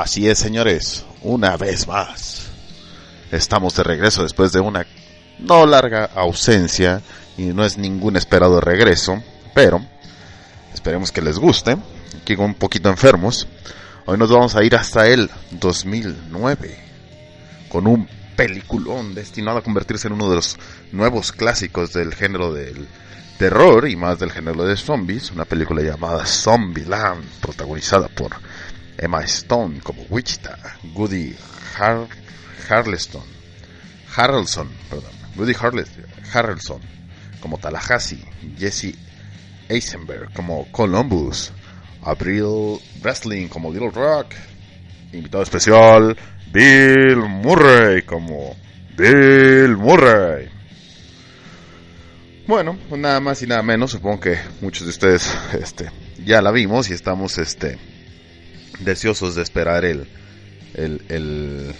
Así es, señores, una vez más. Estamos de regreso después de una no larga ausencia y no es ningún esperado regreso, pero esperemos que les guste. Aquí un poquito enfermos. Hoy nos vamos a ir hasta el 2009 con un peliculón destinado a convertirse en uno de los nuevos clásicos del género del terror y más del género de zombies, una película llamada Zombieland, protagonizada por Emma Stone como Wichita, Woody Har Harleston, Harrelson, perdón, Woody Harrelson como Tallahassee, Jesse Eisenberg como Columbus, Abril Wrestling como Little Rock, invitado especial Bill Murray como Bill Murray. Bueno, pues nada más y nada menos, supongo que muchos de ustedes este, ya la vimos y estamos este, deseosos de esperar el, el, el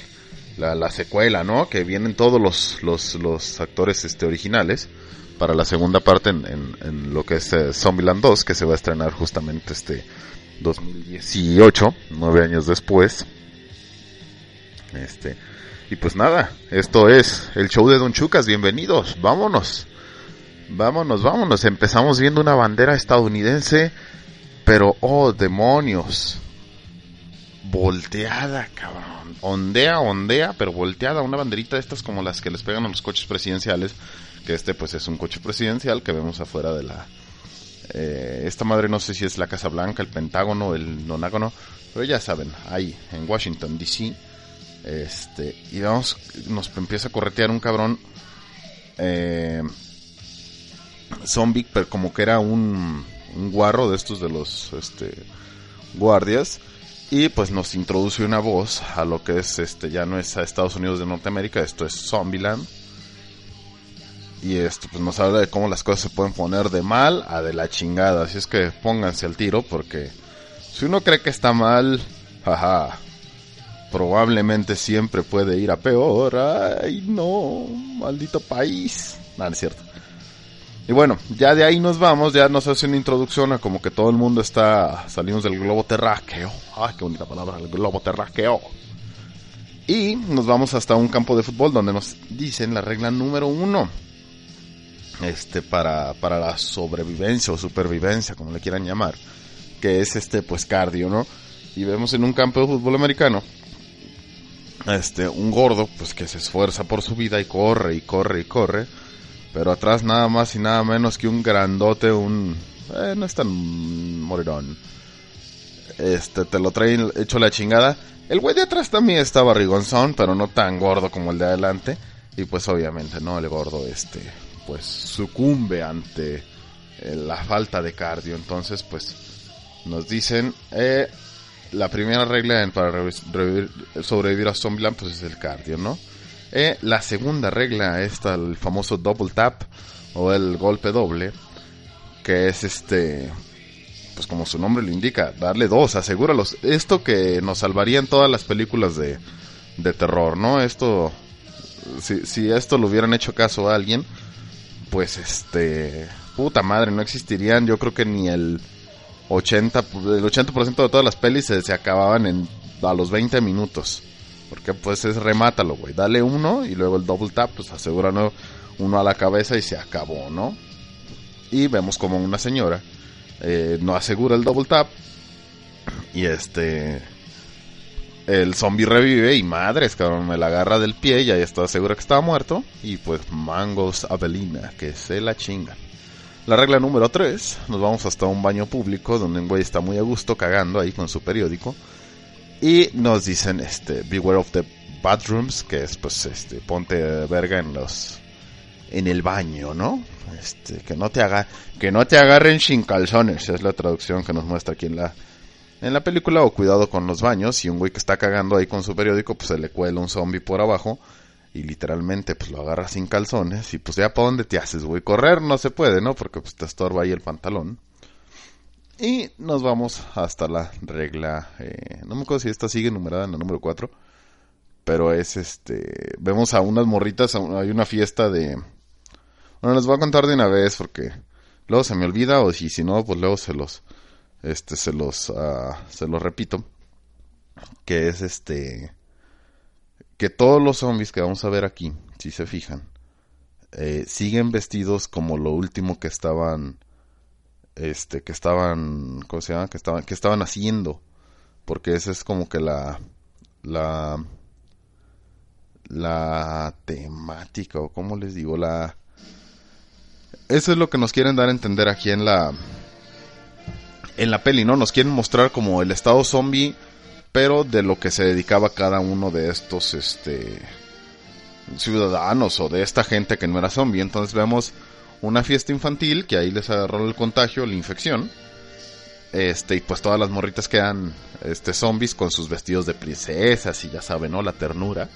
la, la, secuela, ¿no? Que vienen todos los, los, los actores este, originales para la segunda parte en, en, en lo que es eh, Zombieland 2, que se va a estrenar justamente este 2018, nueve años después. Este, y pues nada, esto es el show de Don Chucas, bienvenidos, vámonos. Vámonos, vámonos. Empezamos viendo una bandera estadounidense, pero oh, demonios volteada, cabrón. Ondea, ondea, pero volteada. Una banderita de estas como las que les pegan a los coches presidenciales. Que este pues es un coche presidencial que vemos afuera de la... Eh, esta madre no sé si es la Casa Blanca, el Pentágono, el Nonágono. Pero ya saben, ahí en Washington, D.C. Este, y vamos, nos empieza a corretear un cabrón eh, zombie, pero como que era un, un guarro de estos de los este, guardias y pues nos introduce una voz a lo que es este ya no es a Estados Unidos de Norteamérica esto es Zombieland. Y esto pues nos habla de cómo las cosas se pueden poner de mal a de la chingada. Así es que pónganse al tiro porque si uno cree que está mal jaja probablemente siempre puede ir a peor. Ay no maldito país. No es cierto y bueno, ya de ahí nos vamos, ya nos hace una introducción a como que todo el mundo está, salimos del globo terráqueo. Ay, qué bonita palabra, el globo terráqueo. Y nos vamos hasta un campo de fútbol donde nos dicen la regla número uno. Este, para, para la sobrevivencia o supervivencia, como le quieran llamar. Que es este, pues cardio, ¿no? Y vemos en un campo de fútbol americano. Este, un gordo, pues que se esfuerza por su vida y corre y corre y corre pero atrás nada más y nada menos que un grandote, un... Eh, no es tan morirón. Este, te lo traen hecho la chingada. El güey de atrás también está barrigonzón, pero no tan gordo como el de adelante. Y pues obviamente, ¿no? El gordo, este, pues sucumbe ante eh, la falta de cardio. Entonces, pues, nos dicen, eh, la primera regla para revivir, sobrevivir a Zombieland, pues es el cardio, ¿no? Eh, la segunda regla es el famoso double tap o el golpe doble, que es este, pues como su nombre lo indica, darle dos, asegúralos. Esto que nos salvaría en todas las películas de, de terror, ¿no? Esto, si, si esto lo hubieran hecho caso a alguien, pues este, puta madre, no existirían, yo creo que ni el 80, el 80% de todas las pelis se, se acababan en, a los 20 minutos. Porque pues es remátalo, güey. Dale uno y luego el double tap, pues asegura uno a la cabeza y se acabó, ¿no? Y vemos como una señora eh, no asegura el double tap. Y este. El zombie revive y madres, cabrón, me la agarra del pie y ya está segura que estaba muerto. Y pues mangos Avelina, que se la chinga. La regla número 3, nos vamos hasta un baño público donde un güey está muy a gusto cagando ahí con su periódico. Y nos dicen, este, beware of the bathrooms, que es pues, este, ponte verga en los, en el baño, ¿no? Este, que no te haga, que no te agarren sin calzones, es la traducción que nos muestra aquí en la en la película o cuidado con los baños y un güey que está cagando ahí con su periódico pues se le cuela un zombie por abajo y literalmente pues lo agarra sin calzones y pues ya para dónde te haces, güey, correr no se puede, ¿no? Porque pues te estorba ahí el pantalón. Y nos vamos hasta la regla, eh, no me acuerdo si esta sigue numerada en la número 4, pero es este, vemos a unas morritas, hay una fiesta de... Bueno, les voy a contar de una vez porque luego se me olvida o si, no, pues luego se los, este, se los, ah, se los repito, que es este, que todos los zombies que vamos a ver aquí, si se fijan, eh, siguen vestidos como lo último que estaban este que estaban ¿cómo se llama? que estaban que estaban haciendo. Porque esa es como que la la la temática o cómo les digo la eso es lo que nos quieren dar a entender aquí en la en la peli no nos quieren mostrar como el estado zombie pero de lo que se dedicaba cada uno de estos este ciudadanos o de esta gente que no era zombie. Entonces vemos una fiesta infantil que ahí les agarró el contagio, la infección. Este, y pues todas las morritas quedan este zombies con sus vestidos de princesas y ya saben, ¿no? La ternura.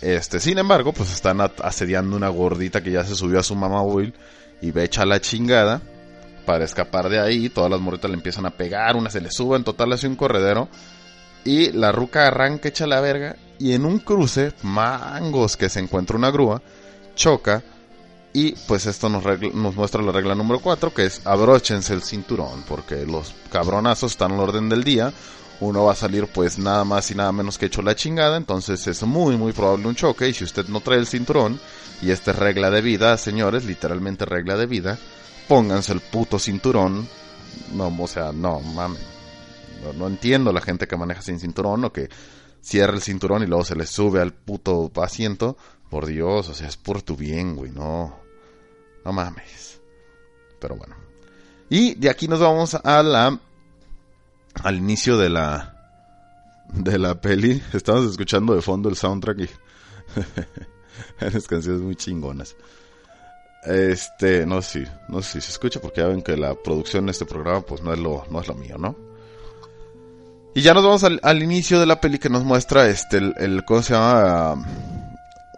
Este, sin embargo, pues están asediando una gordita que ya se subió a su mamá Will y ve echa la chingada para escapar de ahí. Todas las morritas le empiezan a pegar, una se le sube, en total hace un corredero. Y la ruca arranca, echa la verga. Y en un cruce, mangos que se encuentra una grúa, choca y pues esto nos, nos muestra la regla número 4, que es abróchense el cinturón, porque los cabronazos están al orden del día. Uno va a salir pues nada más y nada menos que hecho la chingada, entonces es muy muy probable un choque y si usted no trae el cinturón, y esta es regla de vida, señores, literalmente regla de vida, pónganse el puto cinturón. No, o sea, no, mames. No, no entiendo la gente que maneja sin cinturón o que cierra el cinturón y luego se le sube al puto asiento. Por Dios, o sea, es por tu bien, güey, no. No mames. Pero bueno. Y de aquí nos vamos a la. Al inicio de la. De la peli. Estamos escuchando de fondo el soundtrack y. Las canciones muy chingonas. Este, no sé, no sé si se escucha porque ya ven que la producción de este programa pues no es lo, no es lo mío, ¿no? Y ya nos vamos al, al inicio de la peli que nos muestra este, el, el ¿cómo se llama?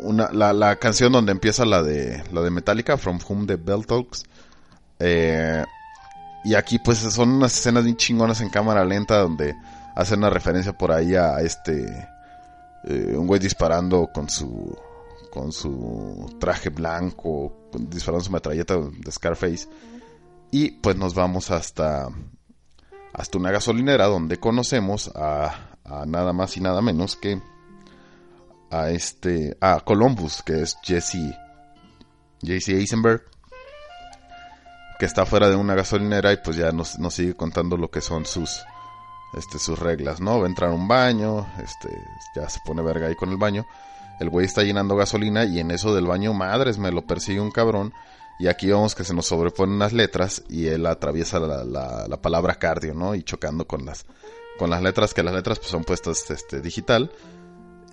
Una, la, la, canción donde empieza la de, la de Metallica, From Whom the Bell Talks. Eh, y aquí pues son unas escenas bien chingonas en cámara lenta donde hacen una referencia por ahí a este eh, un güey disparando con su con su traje blanco, disparando su metralleta de Scarface. Y pues nos vamos hasta hasta una gasolinera donde conocemos a, a nada más y nada menos que a este a Columbus, que es Jesse Jesse Eisenberg, que está fuera de una gasolinera y pues ya nos, nos, sigue contando lo que son sus este sus reglas, ¿no? Va a entrar a un baño, este ya se pone verga ahí con el baño. El güey está llenando gasolina y en eso del baño, madres, me lo persigue un cabrón. Y aquí vemos que se nos sobreponen unas letras y él atraviesa la, la, la palabra cardio, ¿no? Y chocando con las, con las letras, que las letras pues, son puestas este, digital.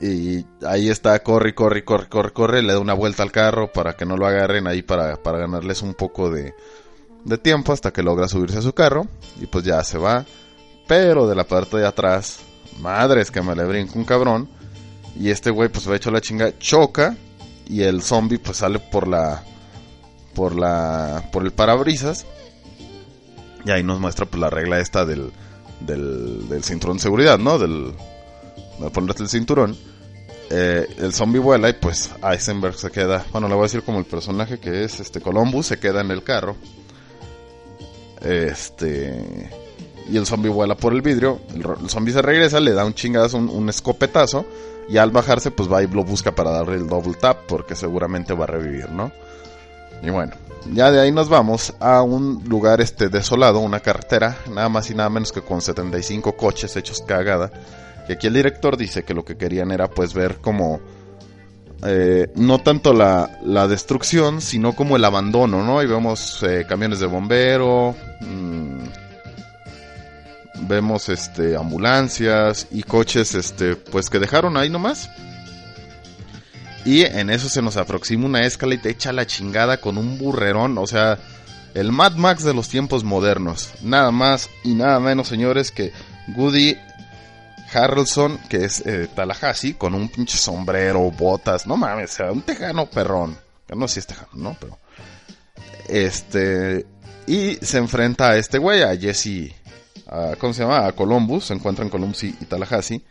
Y ahí está, corre, corre, corre, corre, corre, le da una vuelta al carro para que no lo agarren ahí para, para ganarles un poco de, de tiempo hasta que logra subirse a su carro. Y pues ya se va. Pero de la parte de atrás, madres que me le brinca un cabrón. Y este güey pues va hecho la chinga, choca. Y el zombie pues sale por la, por la, por el parabrisas. Y ahí nos muestra pues la regla esta del, del, del cinturón de seguridad, ¿no? Del, de ponerte el cinturón. Eh, el zombie vuela y pues Eisenberg se queda, bueno, le voy a decir como el personaje que es este Columbus, se queda en el carro. Este. Y el zombie vuela por el vidrio. El, zombie se regresa, le da un chingazo, un, un, escopetazo. Y al bajarse, pues va y lo busca para darle el double tap. Porque seguramente va a revivir, ¿no? Y bueno, ya de ahí nos vamos a un lugar este desolado, una carretera, nada más y nada menos que con 75 coches hechos cagada. Y aquí el director dice que lo que querían era pues ver como eh, no tanto la, la, destrucción, sino como el abandono, ¿no? Y vemos eh, camiones de bombero, mmm, vemos este ambulancias y coches este pues que dejaron ahí nomás. Y en eso se nos aproxima una Escalade hecha la chingada con un burrerón, o sea, el Mad Max de los tiempos modernos. Nada más y nada menos, señores, que Woody Harrelson, que es eh, Tallahassee, con un pinche sombrero, botas, no mames, un tejano perrón. No sé si es tejano, ¿no? Pero. Este. Y se enfrenta a este güey, a Jesse. ¿Cómo se llama? A Columbus. Se encuentran Columbus y, Tallahassee.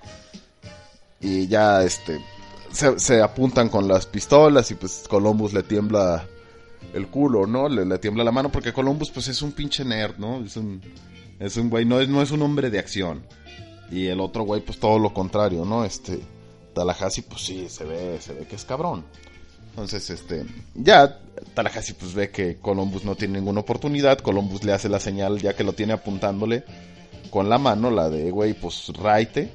Y ya, este. Se, se apuntan con las pistolas y pues Columbus le tiembla el culo, ¿no? Le, le tiembla la mano porque Columbus pues es un pinche nerd, ¿no? Es un, es un güey, no es, no es un hombre de acción. Y el otro güey pues todo lo contrario, ¿no? Este, Tallahassee pues sí, se ve, se ve que es cabrón. Entonces, este, ya Tallahassee pues ve que Columbus no tiene ninguna oportunidad, Columbus le hace la señal ya que lo tiene apuntándole con la mano, la de güey pues raite.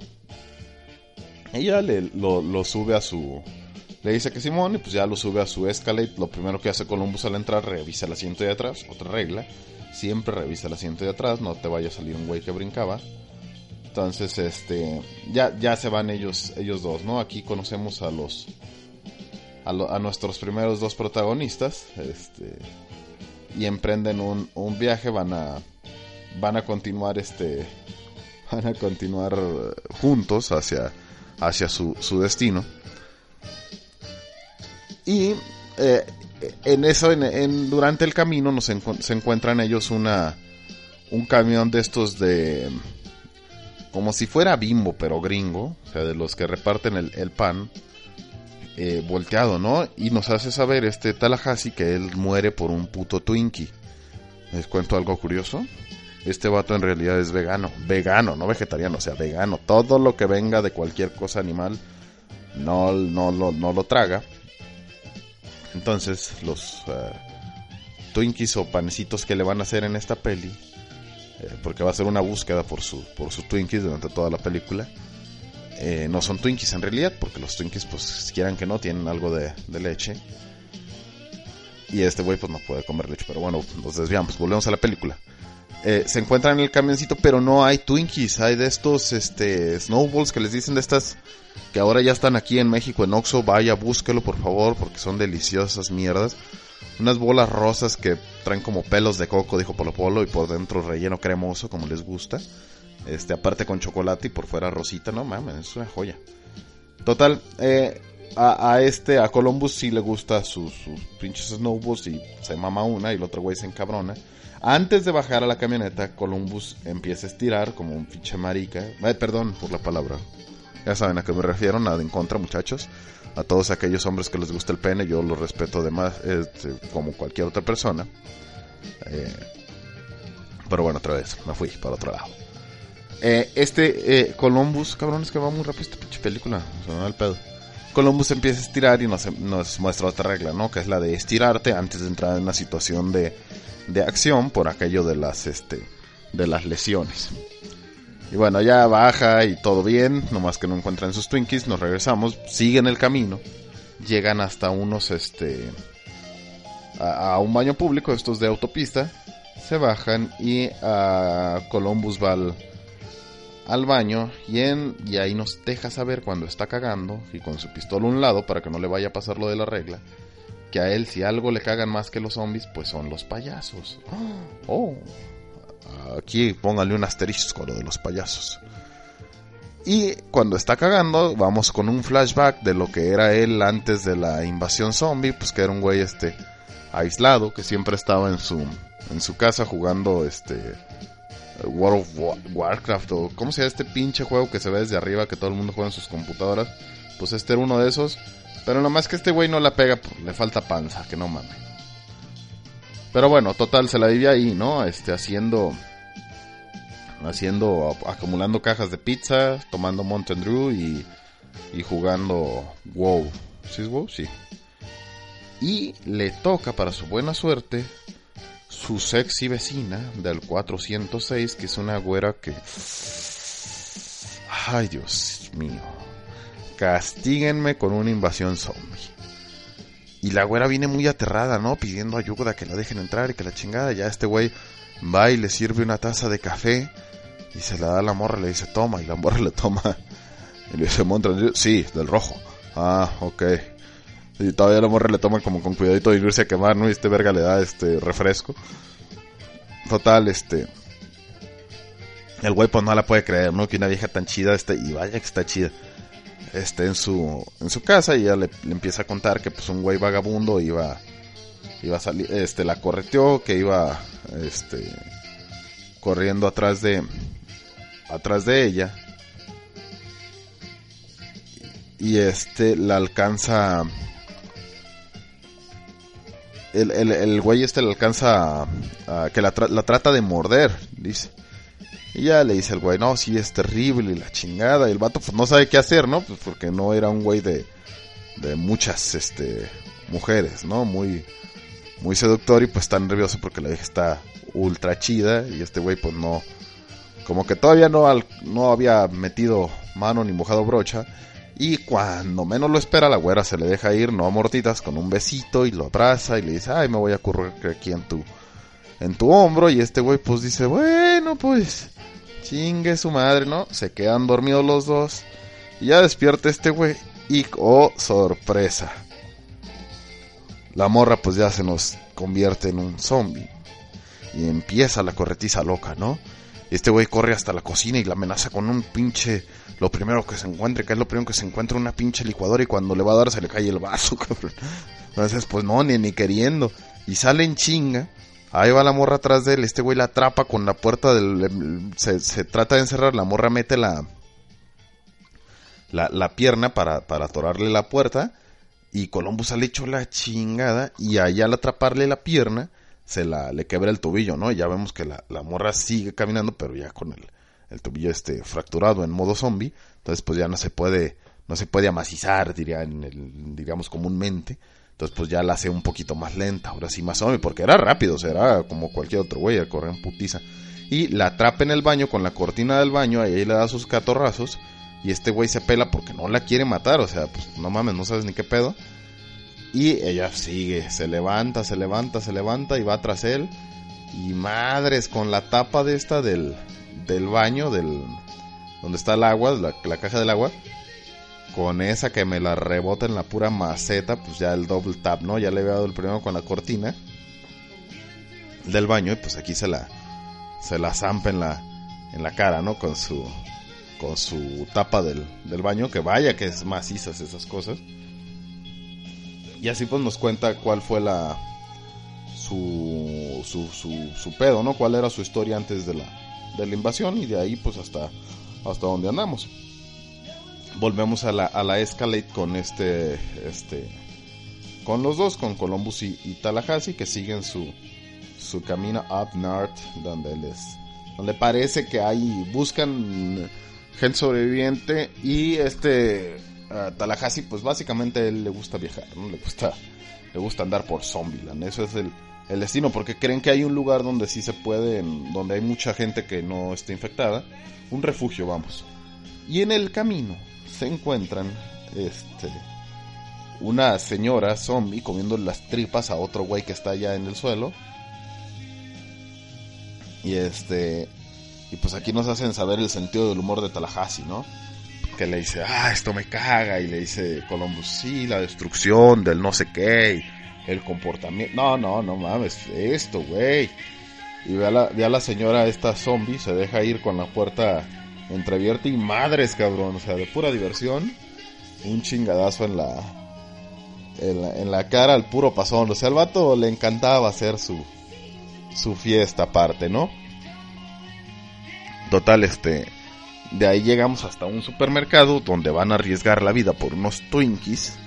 Ella le, lo, sube a su, le dice que Simón y pues ya lo sube a su Escalade. Lo primero que hace Columbus al entrar, revisa el asiento de atrás. Otra regla, siempre revisa el asiento de atrás, no te vaya a salir un güey que brincaba. Entonces, este, ya, ya se van ellos, ellos dos, ¿no? Aquí conocemos a los, a, nuestros primeros dos protagonistas, este, y emprenden un, un viaje, van a, van a continuar, este, van a continuar eh, juntos hacia, hacia su, su destino. Y eh, en eso, en, durante el camino, nos se encuentran ellos una un camión de estos de como si fuera bimbo, pero gringo, o sea, de los que reparten el, pan eh, volteado, ¿no? Y nos hace saber este Tallahassee que él muere por un puto Twinkie. Les cuento algo curioso. Este vato en realidad es vegano, vegano, no vegetariano, o sea, vegano. Todo lo que venga de cualquier cosa animal no, no, lo- no lo traga. Entonces, los eh, Twinkies o panecitos que le van a hacer en esta peli, eh, porque va a ser una búsqueda por su por sus Twinkies durante toda la película, eh, no son Twinkies en realidad, porque los Twinkies, pues quieran que no, tienen algo de, leche. Y este güey, pues no puede comer leche, pero bueno, nos desviamos, volvemos a la película. Eh, se encuentran en el camioncito, pero no hay Twinkies, hay de estos este, snowballs que les dicen de estas que ahora ya están aquí en México en Oxxo, vaya, búsquelo por favor, porque son deliciosas mierdas. Unas bolas rosas que traen como pelos de coco, dijo Polo Polo, y por dentro relleno cremoso, como les gusta. Este, aparte con chocolate y por fuera rosita, no mames, es una joya. Total, eh, a, este, a Columbus sí le gusta sus, sus pinches snowballs y se mama una y el otro güey se encabrona. Antes de bajar a la camioneta, Columbus empieza a estirar como un pinche marica. Eh, perdón por la palabra. Ya saben a qué me refiero, nada en contra, muchachos. A todos aquellos hombres que les gusta el pene, yo los respeto de más, este, como cualquier otra persona. Eh, pero bueno, otra vez, me fui para otro lado. Eh, este eh, Columbus, cabrón, es que va muy rápido esta pinche película, se me va el pedo. Columbus empieza a estirar y nos, nos muestra otra regla, ¿no? Que es la de estirarte antes de entrar en una situación de, de acción por aquello de las, este, de las lesiones. Y bueno, ya baja y todo bien, nomás que no encuentran sus Twinkies, nos regresamos, siguen el camino, llegan hasta unos, este, a, a un baño público, estos de autopista, se bajan y a Columbus va al, al baño y, en, y ahí nos deja saber cuando está cagando y con su pistola a un lado para que no le vaya a pasar lo de la regla, que a él si algo le cagan más que los zombies, pues son los payasos. Oh, aquí póngale un asterisco lo de los payasos. Y cuando está cagando, vamos con un flashback de lo que era él antes de la invasión zombie, pues que era un güey este aislado, que siempre estaba en su en su casa jugando este World of Wa- Warcraft o cómo se este pinche juego que se ve desde arriba que todo el mundo juega en sus computadoras. Pues este era uno de esos, pero nomás que este güey no la pega, pues, le falta panza, que no mames. Pero bueno, total, se la vivía ahí, ¿no? Este, haciendo. Haciendo. Acumulando cajas de pizza, tomando Mountain Dew y. Y jugando WoW. ¿Sí es WoW? Sí. Y le toca, para su buena suerte, su sexy vecina del 406, que es una güera que. Ay, Dios mío. Castíguenme con una invasión zombie. Y la güera viene muy aterrada, ¿no? Pidiendo ayuda, que la dejen entrar y que la chingada. Ya este güey va y le sirve una taza de café y se la da a la morra, le dice, toma, y la morra le toma. Y le dice, Dew, sí, del rojo. Ah, ok. Y todavía la morra le toma como con cuidadito de irse a quemar, ¿no? Y este verga le da este refresco. Total, este. El güey pues no la puede creer, ¿no? Que una vieja tan chida este, y vaya que está chida. Este, en su, en su casa y ella le, empieza a contar que pues un güey vagabundo iba, iba a salir, este, la correteó, que iba, este, corriendo atrás de, atrás de ella. Y este, la alcanza, el, el, el güey este le alcanza a, que la, la trata de morder, dice. Y ya le dice el güey, no, sí es terrible y la chingada. Y el vato pues no sabe qué hacer, ¿no? Pues porque no era un güey de, de muchas, este, mujeres, ¿no? Muy, muy seductor y pues está nervioso porque la vieja está ultra chida y este güey pues no, como que todavía no, al- no había metido mano ni mojado brocha. Y cuando menos lo espera, la güera se le deja ir, no a mordidas, con un besito y lo abraza y le dice, ay, me voy a currar aquí en tu, en tu hombro. Y este güey pues dice, bueno, pues, chingue su madre, ¿no? Se quedan dormidos los dos. Y ya despierta este güey y, oh, sorpresa. La morra pues ya se nos convierte en un zombie. Y empieza la corretiza loca, ¿no? Este güey corre hasta la cocina y la amenaza con un pinche... Lo primero que se encuentre, que es lo primero que se encuentra, una pinche licuadora y cuando le va a dar se le cae el vaso, cabrón. Entonces, pues no, ni, ni queriendo. Y sale en chinga. Ahí va la morra atrás de él. Este güey la atrapa con la puerta del... Se, se trata de encerrar. La morra mete la... La, la pierna para, para atorarle la puerta. Y Columbus sale hecho la chingada. Y allá al atraparle la pierna, se la le quebra el tobillo, ¿no? Y ya vemos que la, la morra sigue caminando, pero ya con el, el tobillo este fracturado en modo zombie. Entonces, pues ya no se puede, no se puede amacizar, diría en el, digamos comúnmente. Entonces, pues ya la hace un poquito más lenta, ahora sí más zombie, porque era rápido, o sea, era como cualquier otro güey, correr en putiza. Y la atrapa en el baño con la cortina del baño, ahí le da sus catorrazos. Y este güey se pela porque no la quiere matar, o sea, pues no mames, no sabes ni qué pedo. Y ella sigue, se levanta, se levanta, se levanta y va tras él. Y madres, con la tapa de esta del, del baño, del donde está el agua, la caja del agua, con esa que me la rebota en la pura maceta, pues ya el double tap, ¿no? Ya le había dado el primero con la cortina del baño y pues aquí se la se la zampa en la en la cara, ¿no? Con su con su tapa del, del baño, que vaya que es macizas esas cosas. Y así pues nos cuenta cuál fue la su, su, su, su pedo, ¿no? Cuál era su historia antes de la, de la invasión y de ahí pues hasta, hasta donde andamos. Volvemos a la, a la Escalade con este, este, con los dos, con Columbus y, y Tallahassee que siguen su, su camino up north donde les, donde parece que hay, buscan gente sobreviviente y este Tallahassee pues básicamente él le gusta viajar, ¿no? Le gusta, le gusta andar por Zombieland, eso es el, el destino, porque creen que hay un lugar donde sí se puede, donde hay mucha gente que no está infectada, un refugio, vamos. Y en el camino se encuentran, este, una señora zombie comiendo las tripas a otro güey que está allá en el suelo. Y este, y pues aquí nos hacen saber el sentido del humor de Tallahassee, ¿no? Que le dice, ah, esto me caga. Y le dice Columbus, sí, la destrucción del no sé qué. el comportamiento. No, no, no mames, esto, güey. Y ve a, la, ve a la señora esta zombie, se deja ir con la puerta entreabierta y madres, cabrón. O sea, de pura diversión. Un chingadazo en la, en la, cara al puro pasón. O sea, al vato le encantaba hacer su, su fiesta aparte, ¿no? Total, este. De ahí llegamos hasta un supermercado donde van a arriesgar la vida por unos Twinkies.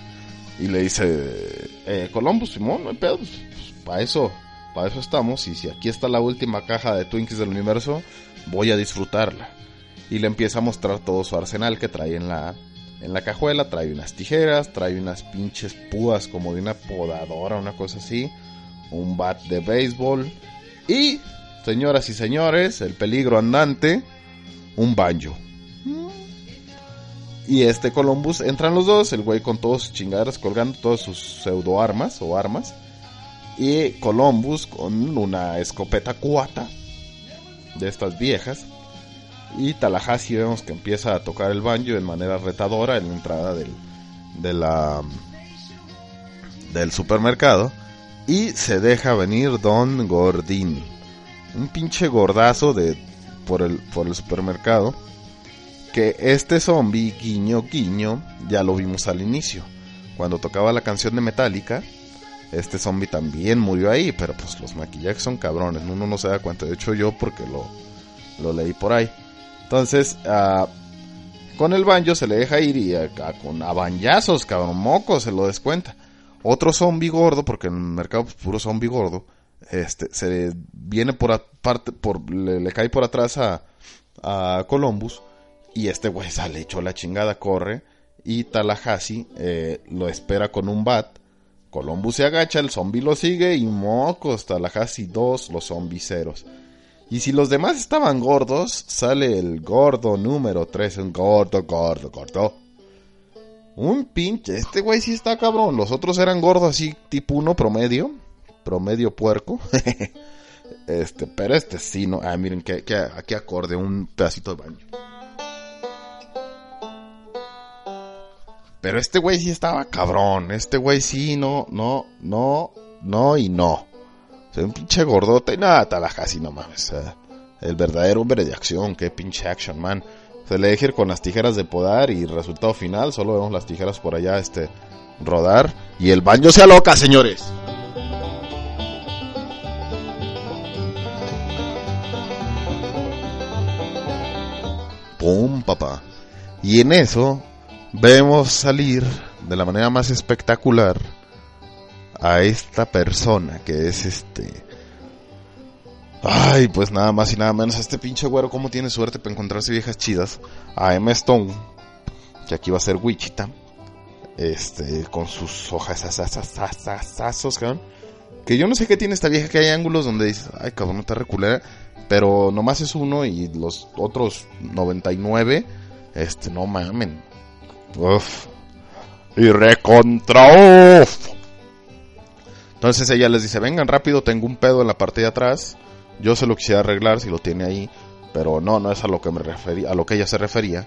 Y le dice, eh, Columbus, Simón, no hay pedo, pues, para eso, para eso estamos. Y si aquí está la última caja de Twinkies del universo, voy a disfrutarla. Y le empieza a mostrar todo su arsenal que trae en la, en la cajuela. Trae unas tijeras, trae unas pinches púas como de una podadora, una cosa así. Un bat de béisbol. Y, señoras y señores, el peligro andante, un banjo. Y este Columbus entran los dos, el güey con todos sus chingaderas colgando todas sus pseudo armas o armas. Y Columbus con una escopeta cuata de estas viejas. Y Tallahassee vemos que empieza a tocar el banjo de manera retadora en la entrada del, del supermercado y se deja venir Don Gordín. Un pinche gordazo de por el por el supermercado que este zombie guiño guiño ya lo vimos al inicio. Cuando tocaba la canción de Metallica, este zombie también murió ahí, pero pues los maquillajes son cabrones, uno no se da cuenta, de hecho yo porque lo, lo leí por ahí. Entonces, ah, con el banjo se le deja ir y a, a- con a bañazos, cabrón, moco, se lo descuenta. Otro zombie gordo, porque en el mercado pues, puro zombie gordo, este, se viene por aparte, por, le, cae por atrás a, a Columbus y este güey sale hecho la chingada, corre y Tallahassee eh, lo espera con un bat. Columbus se agacha, el zombie lo sigue y mocos, Tallahassee 2, los zombies ceros. Y si los demás estaban gordos, sale el gordo número 3, un gordo, gordo, gordo. Un pinche, este güey sí está cabrón. Los otros eran gordos así, tipo uno promedio, promedio puerco. este, pero este sí, no. Ah, miren, que, que, aquí acorde un pedacito de baño. Pero este güey sí estaba cabrón. Este güey sí, no, no, no, no y no. Sea, un pinche gordote y nada, Tallahassee, no mames. el verdadero hombre de acción, qué pinche action man. Se le deja ir con las tijeras de podar y resultado final, solo vemos las tijeras por allá, este, rodar. Y el baño se aloca, señores. Pum, papá. Y en eso vemos salir de la manera más espectacular a esta persona que es este. Ay, pues nada más y nada menos. Este pinche güero, ¿cómo tiene suerte para encontrarse viejas chidas? A Emma Stone, que aquí va a ser Wichita. Este, con sus hojas asazazazazazos, cabrón. Que yo no sé qué tiene esta vieja, que hay ángulos donde dices, ay, cabrón, está reculera. Pero nomás es uno y los otros 99, este, no mamen. Uf. Y recontra uf. Entonces ella les dice, vengan rápido, tengo un pedo en la parte de atrás. Yo se lo quisiera arreglar si lo tiene ahí. Pero no, no es a lo que me refería, a lo que ella se refería.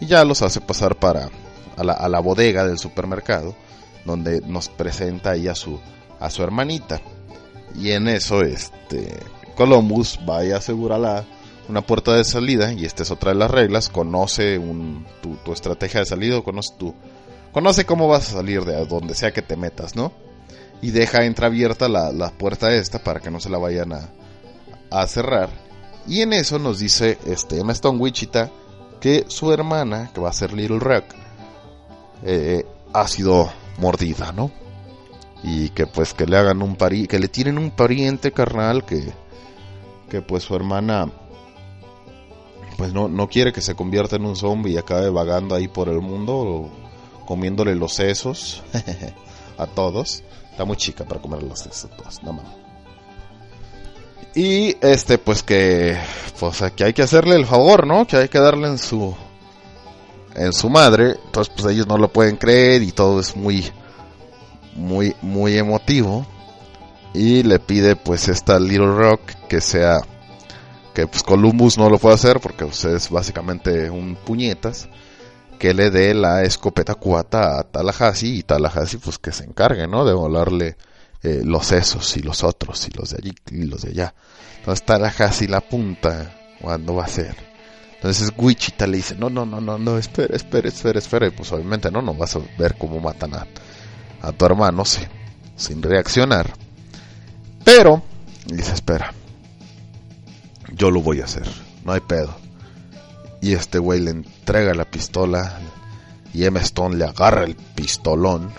Y ya los hace pasar para a la, a la bodega del supermercado. Donde nos presenta ahí a su, a su hermanita. Y en eso, este, Columbus va y asegura la, una puerta de salida. Y esta es otra de las reglas. Conoce un, tu, tu estrategia de salida, conoce tu, conoce cómo vas a salir de donde sea que te metas, ¿no? Y deja entreabierta la, la puerta esta para que no se la vayan a, a cerrar. Y en eso nos dice este Emma Stone Wichita que su hermana, que va a ser Little Rock, eh, ha sido mordida, ¿no? Y que pues que le hagan un pari que le tienen un pariente carnal que que pues su hermana pues no, no quiere que se convierta en un zombie y acabe vagando ahí por el mundo comiéndole los sesos a todos. Está muy chica para comer a todos, no mames. Y este, pues que, pues que hay que hacerle el favor, ¿no? Que hay que darle en su, en su madre. Entonces, pues ellos no lo pueden creer y todo es muy, muy, muy emotivo. Y le pide, pues, esta Little Rock que sea, que pues Columbus no lo puede hacer porque pues, es básicamente un puñetas. Que le dé la escopeta cuata a Tallahassee y Tallahassee, pues que se encargue, ¿no? De volarle eh, los esos y los otros y los de allí y los de allá. Entonces Tallahassee la punta cuando va a ser. Entonces Wichita le dice, no, no, no, no, no, espera, espera, espera, espera. Y pues obviamente no, no vas a ver cómo matan a, a tu hermano, sí, sin reaccionar. Pero, dice, espera, yo lo voy a hacer, no hay pedo. Y este güey le entrega la pistola y Emma Stone le agarra el pistolón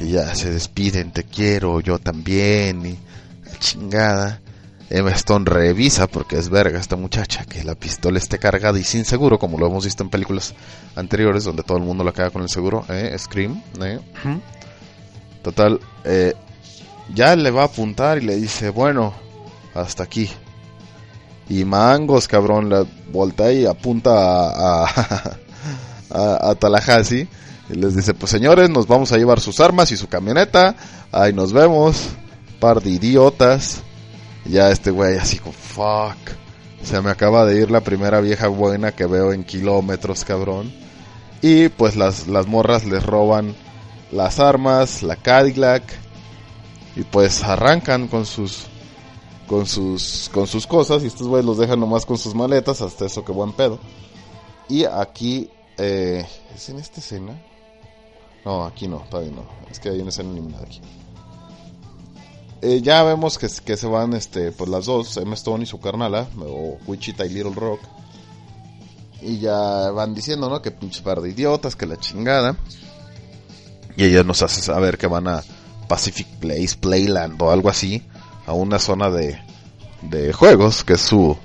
y ya se despiden, te quiero, yo también, y la chingada. Emma Stone revisa, porque es verga esta muchacha, que la pistola esté cargada y sin seguro, como lo hemos visto en películas anteriores, donde todo el mundo la caga con el seguro, ¿eh? Scream, ¿eh? Total, eh, ya le va a apuntar y le dice, bueno, hasta aquí. Y mangos, cabrón, la voltea y apunta a, a, a, Tallahassee. Y les dice, pues señores, nos vamos a llevar sus armas y su camioneta. Ahí nos vemos. Par de idiotas. Ya este güey así como, fuck. Se me acaba de ir la primera vieja buena que veo en kilómetros, cabrón. Y pues las, las morras les roban las armas, la Cadillac y pues arrancan con sus con sus con sus cosas y estos güeyes los dejan nomás con sus maletas hasta eso que buen pedo. Y aquí eh, es en esta escena. No, aquí no, todavía no. Es que hay una escena eliminada aquí. Eh, ya vemos que, que se van este pues las dos, Emma Stone y su carnala, o Wichita y Little Rock. Y ya van diciendo, ¿no? Que pinches par de idiotas, que la chingada. Y ella nos hace saber que van a Pacific Place, Playland o algo así. A una zona de, de juegos, que es su,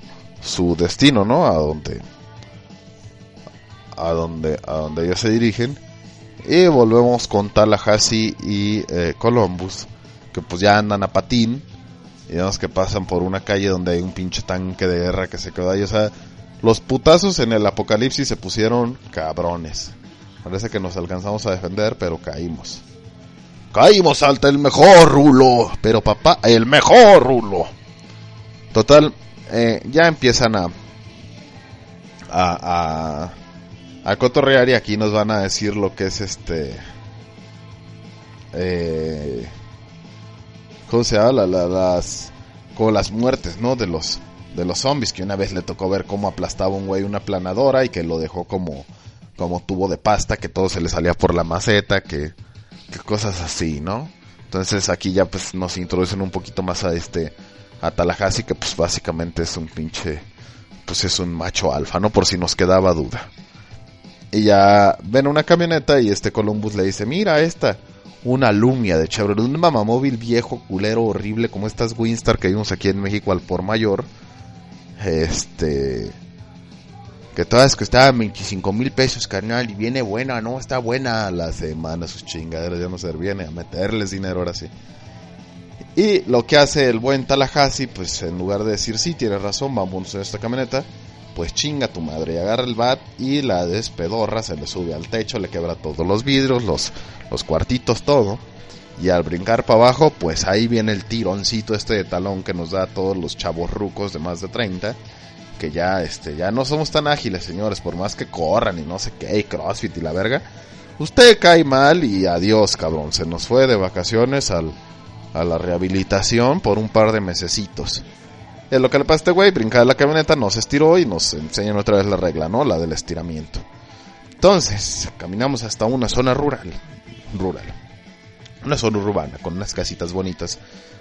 su destino, ¿no? A donde, a donde, a donde ellos se dirigen. Y volvemos con Tallahassee y eh, Columbus, que pues ya andan a patín. Y vemos que pasan por una calle donde hay un pinche tanque de guerra que se quedó ahí. O sea, los putazos en el apocalipsis se pusieron cabrones. Parece que nos alcanzamos a defender, pero caímos. Caímos alta el mejor rulo. Pero papá, el mejor rulo. Total, eh, ya empiezan a, a, a, cotorrear y aquí nos van a decir lo que es este... Eh, ¿Cómo se llama? La- la- las, como las muertes, ¿no? De los, de los zombies, que una vez le tocó ver cómo aplastaba un güey una planadora y que lo dejó como, como tubo de pasta, que todo se le salía por la maceta, que cosas así, ¿no? Entonces aquí ya pues nos introducen un poquito más a este, a Tallahassee, que pues básicamente es un pinche, pues es un macho alfa, ¿no? Por si nos quedaba duda. Y ya ven una camioneta y este Columbus le dice, mira esta, una Lumia de Chevrolet, un mamamóvil viejo, culero, horrible, como estas Winstar que vimos aquí en México al por mayor. Este... Que todas costaban 25 mil pesos, carnal, y viene buena, ¿no? Está buena la semana, sus chingaderas ya no servían a meterles dinero ahora sí. Y lo que hace el buen Tallahassee, pues en lugar de decir, sí, tienes razón, vamos en esta camioneta, pues chinga tu madre, y agarra el bat y la despedorra, se le sube al techo, le quebra todos los vidrios, los, los cuartitos, todo. Y al brincar para abajo, pues ahí viene el tironcito este de talón que nos da a todos los chavos rucos de más de 30. Que ya, este, ya no somos tan ágiles, señores, por más que corran y no sé qué, y crossfit y la verga. Usted cae mal y adiós, cabrón. Se nos fue de vacaciones al, a la rehabilitación por un par de mesecitos. Es lo que le pasa a este güey, brinca de la camioneta, no se estiró y nos enseñan otra vez la regla, ¿no? La del estiramiento. Entonces, caminamos hasta una zona rural. Rural. Una zona urbana con unas casitas bonitas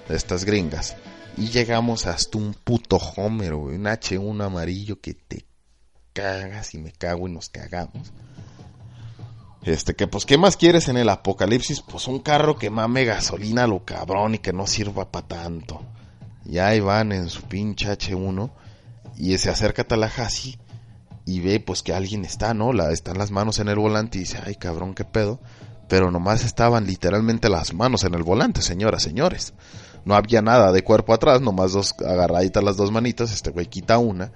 de estas gringas. Y llegamos hasta un puto Homer. Un H1 amarillo que te cagas y me cago y nos cagamos. Este, que pues, ¿qué más quieres en el apocalipsis? Pues un carro que mame gasolina lo cabrón y que no sirva para tanto. Y ahí van en su pinche H1 y se acerca a Tallahassee y ve pues que alguien está, ¿no? La, están las manos en el volante y dice, ay cabrón, qué pedo. Pero nomás estaban literalmente las manos en el volante, señoras, señores. No había nada de cuerpo atrás, nomás dos agarraditas las dos manitas, este güey quita una.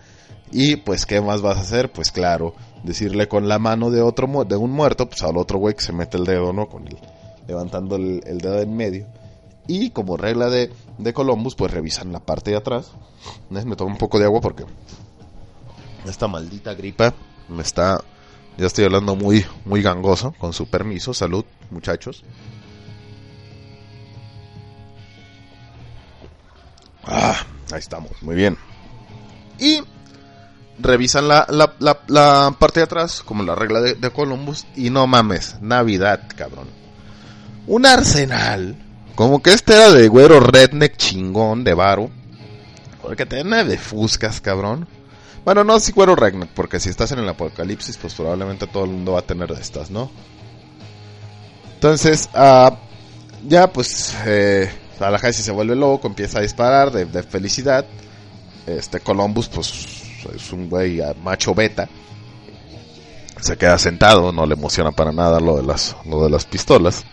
Y pues, ¿qué más vas a hacer? Pues claro, decirle con la mano de otro de un muerto, pues al otro güey que se mete el dedo, ¿no? Con el, levantando el, el dedo en medio. Y como regla de, de Columbus, pues revisan la parte de atrás. ¿Eh? Me tomo un poco de agua porque esta maldita gripa me está... Ya estoy hablando muy, muy gangoso, con su permiso. Salud, muchachos. Ah, ahí estamos, muy bien. Y revisan la, la, parte de atrás, como la regla de, Columbus, y no mames, Navidad, cabrón. Un arsenal, como que este era de güero redneck chingón de varo, porque tiene de fuscas, cabrón. Bueno, no si güero redneck, porque si estás en el apocalipsis, pues probablemente todo el mundo va a tener de estas, ¿no? Entonces, ah, ya pues, eh, Tallahassee se vuelve loco, empieza a disparar de, felicidad. Este Columbus, pues, es un güey ah, macho beta. Se queda sentado, no le emociona para nada lo de las, lo de las pistolas.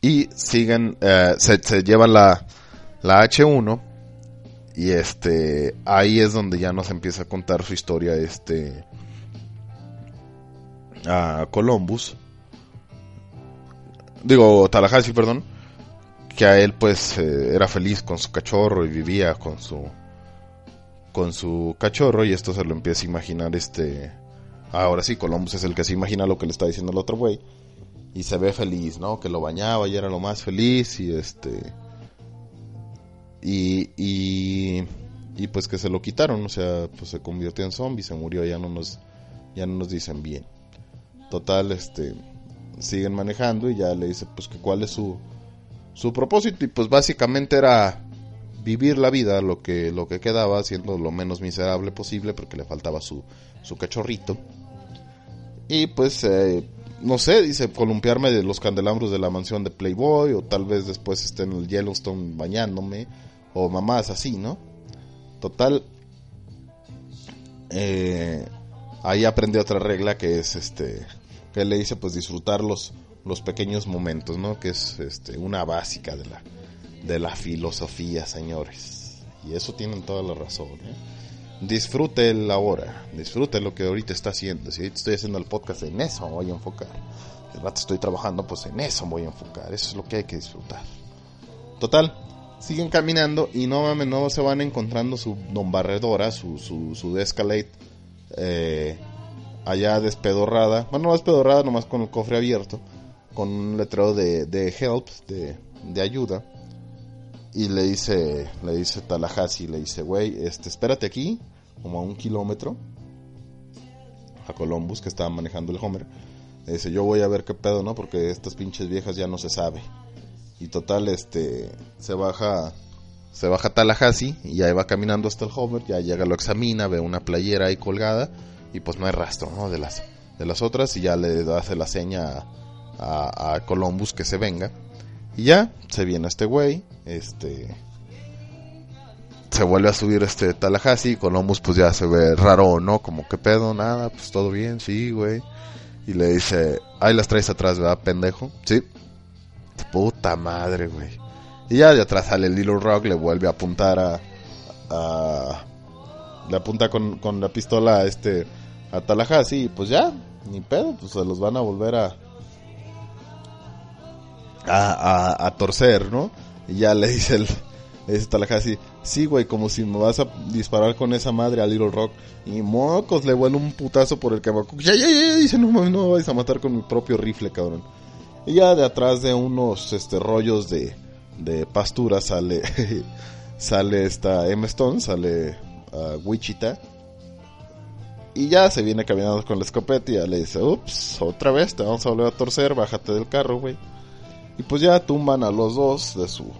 Y siguen, eh, se, se llevan la, la H1. Y este, ahí es donde ya nos empieza a contar su historia, este, a Columbus. Digo, Tallahassee, perdón. Que a él, pues, eh, era feliz con su cachorro y vivía con su, con su cachorro. Y esto se lo empieza a imaginar, este, ahora sí, Columbus es el que se imagina lo que le está diciendo el otro güey. y se ve feliz, ¿no? Que lo bañaba y era lo más feliz y este... Y, y, y pues que se lo quitaron, o sea, pues se convirtió en zombie, se murió, ya no nos, ya no nos dicen bien. Total, este, siguen manejando y ya le dice pues que cuál es su, su propósito y pues básicamente era vivir la vida lo que lo que quedaba siendo lo menos miserable posible porque le faltaba su, su cachorrito. Y pues eh, no sé dice columpiarme de los candelabros de la mansión de Playboy o tal vez después esté en el Yellowstone bañándome o mamás así no total eh, ahí aprendí otra regla que es este que le dice pues disfrutar los, los pequeños momentos, ¿no? Que es este, una básica de la, de la filosofía, señores. Y eso tienen toda la razón. ¿eh? Disfrute el ahora, disfrute lo que ahorita está haciendo. Si ahorita estoy haciendo el podcast, en eso voy a enfocar. El rato estoy trabajando, pues en eso voy a enfocar. Eso es lo que hay que disfrutar. Total, siguen caminando y no no se van encontrando su don barredora, su, su, su Descalate. Eh, allá despedorrada, bueno, no despedorrada, nomás con el cofre abierto, con un letrero de, de help, de, de ayuda. Y le dice, le dice Tallahassee, le dice, güey, este, espérate aquí, como a un kilómetro, a Columbus, que estaba manejando el Homer. Le dice, yo voy a ver qué pedo, ¿no? Porque estas pinches viejas ya no se sabe. Y total, este, se baja, se baja Tallahassee y ahí va caminando hasta el Homer, ya llega, lo examina, ve una playera ahí colgada y pues no hay rastro, ¿no? De las, de las otras y ya le hace la seña a, Columbus que se venga. Y ya, se viene este güey, este... Se vuelve a subir este Tallahassee, Columbus pues ya se ve raro, ¿no? Como que pedo, nada, pues todo bien, sí, güey. Y le dice, ahí las traes atrás, ¿verdad, pendejo? Sí. Puta madre, güey. Y ya de atrás sale Little Rock, le vuelve a apuntar a... a le apunta con, con la pistola a este a Tallahassee y pues ya, ni pedo, pues se los van a volver a a, torcer, ¿no? Y ya le dice el dice Tallahassee, sí, güey, como si me vas a disparar con esa madre a Little Rock. Y mocos, le vuela un putazo por el que Ya, ya, ya, dice, no no me vais a matar con mi propio rifle, cabrón. Y ya de atrás de unos este rollos de, de pastura sale sale esta M Stone, sale uh, Wichita. Y ya se viene caminando con la escopeta y ya le dice, ups, otra vez te vamos a volver a torcer, bájate del carro, güey. Y pues ya tumban a los dos de su,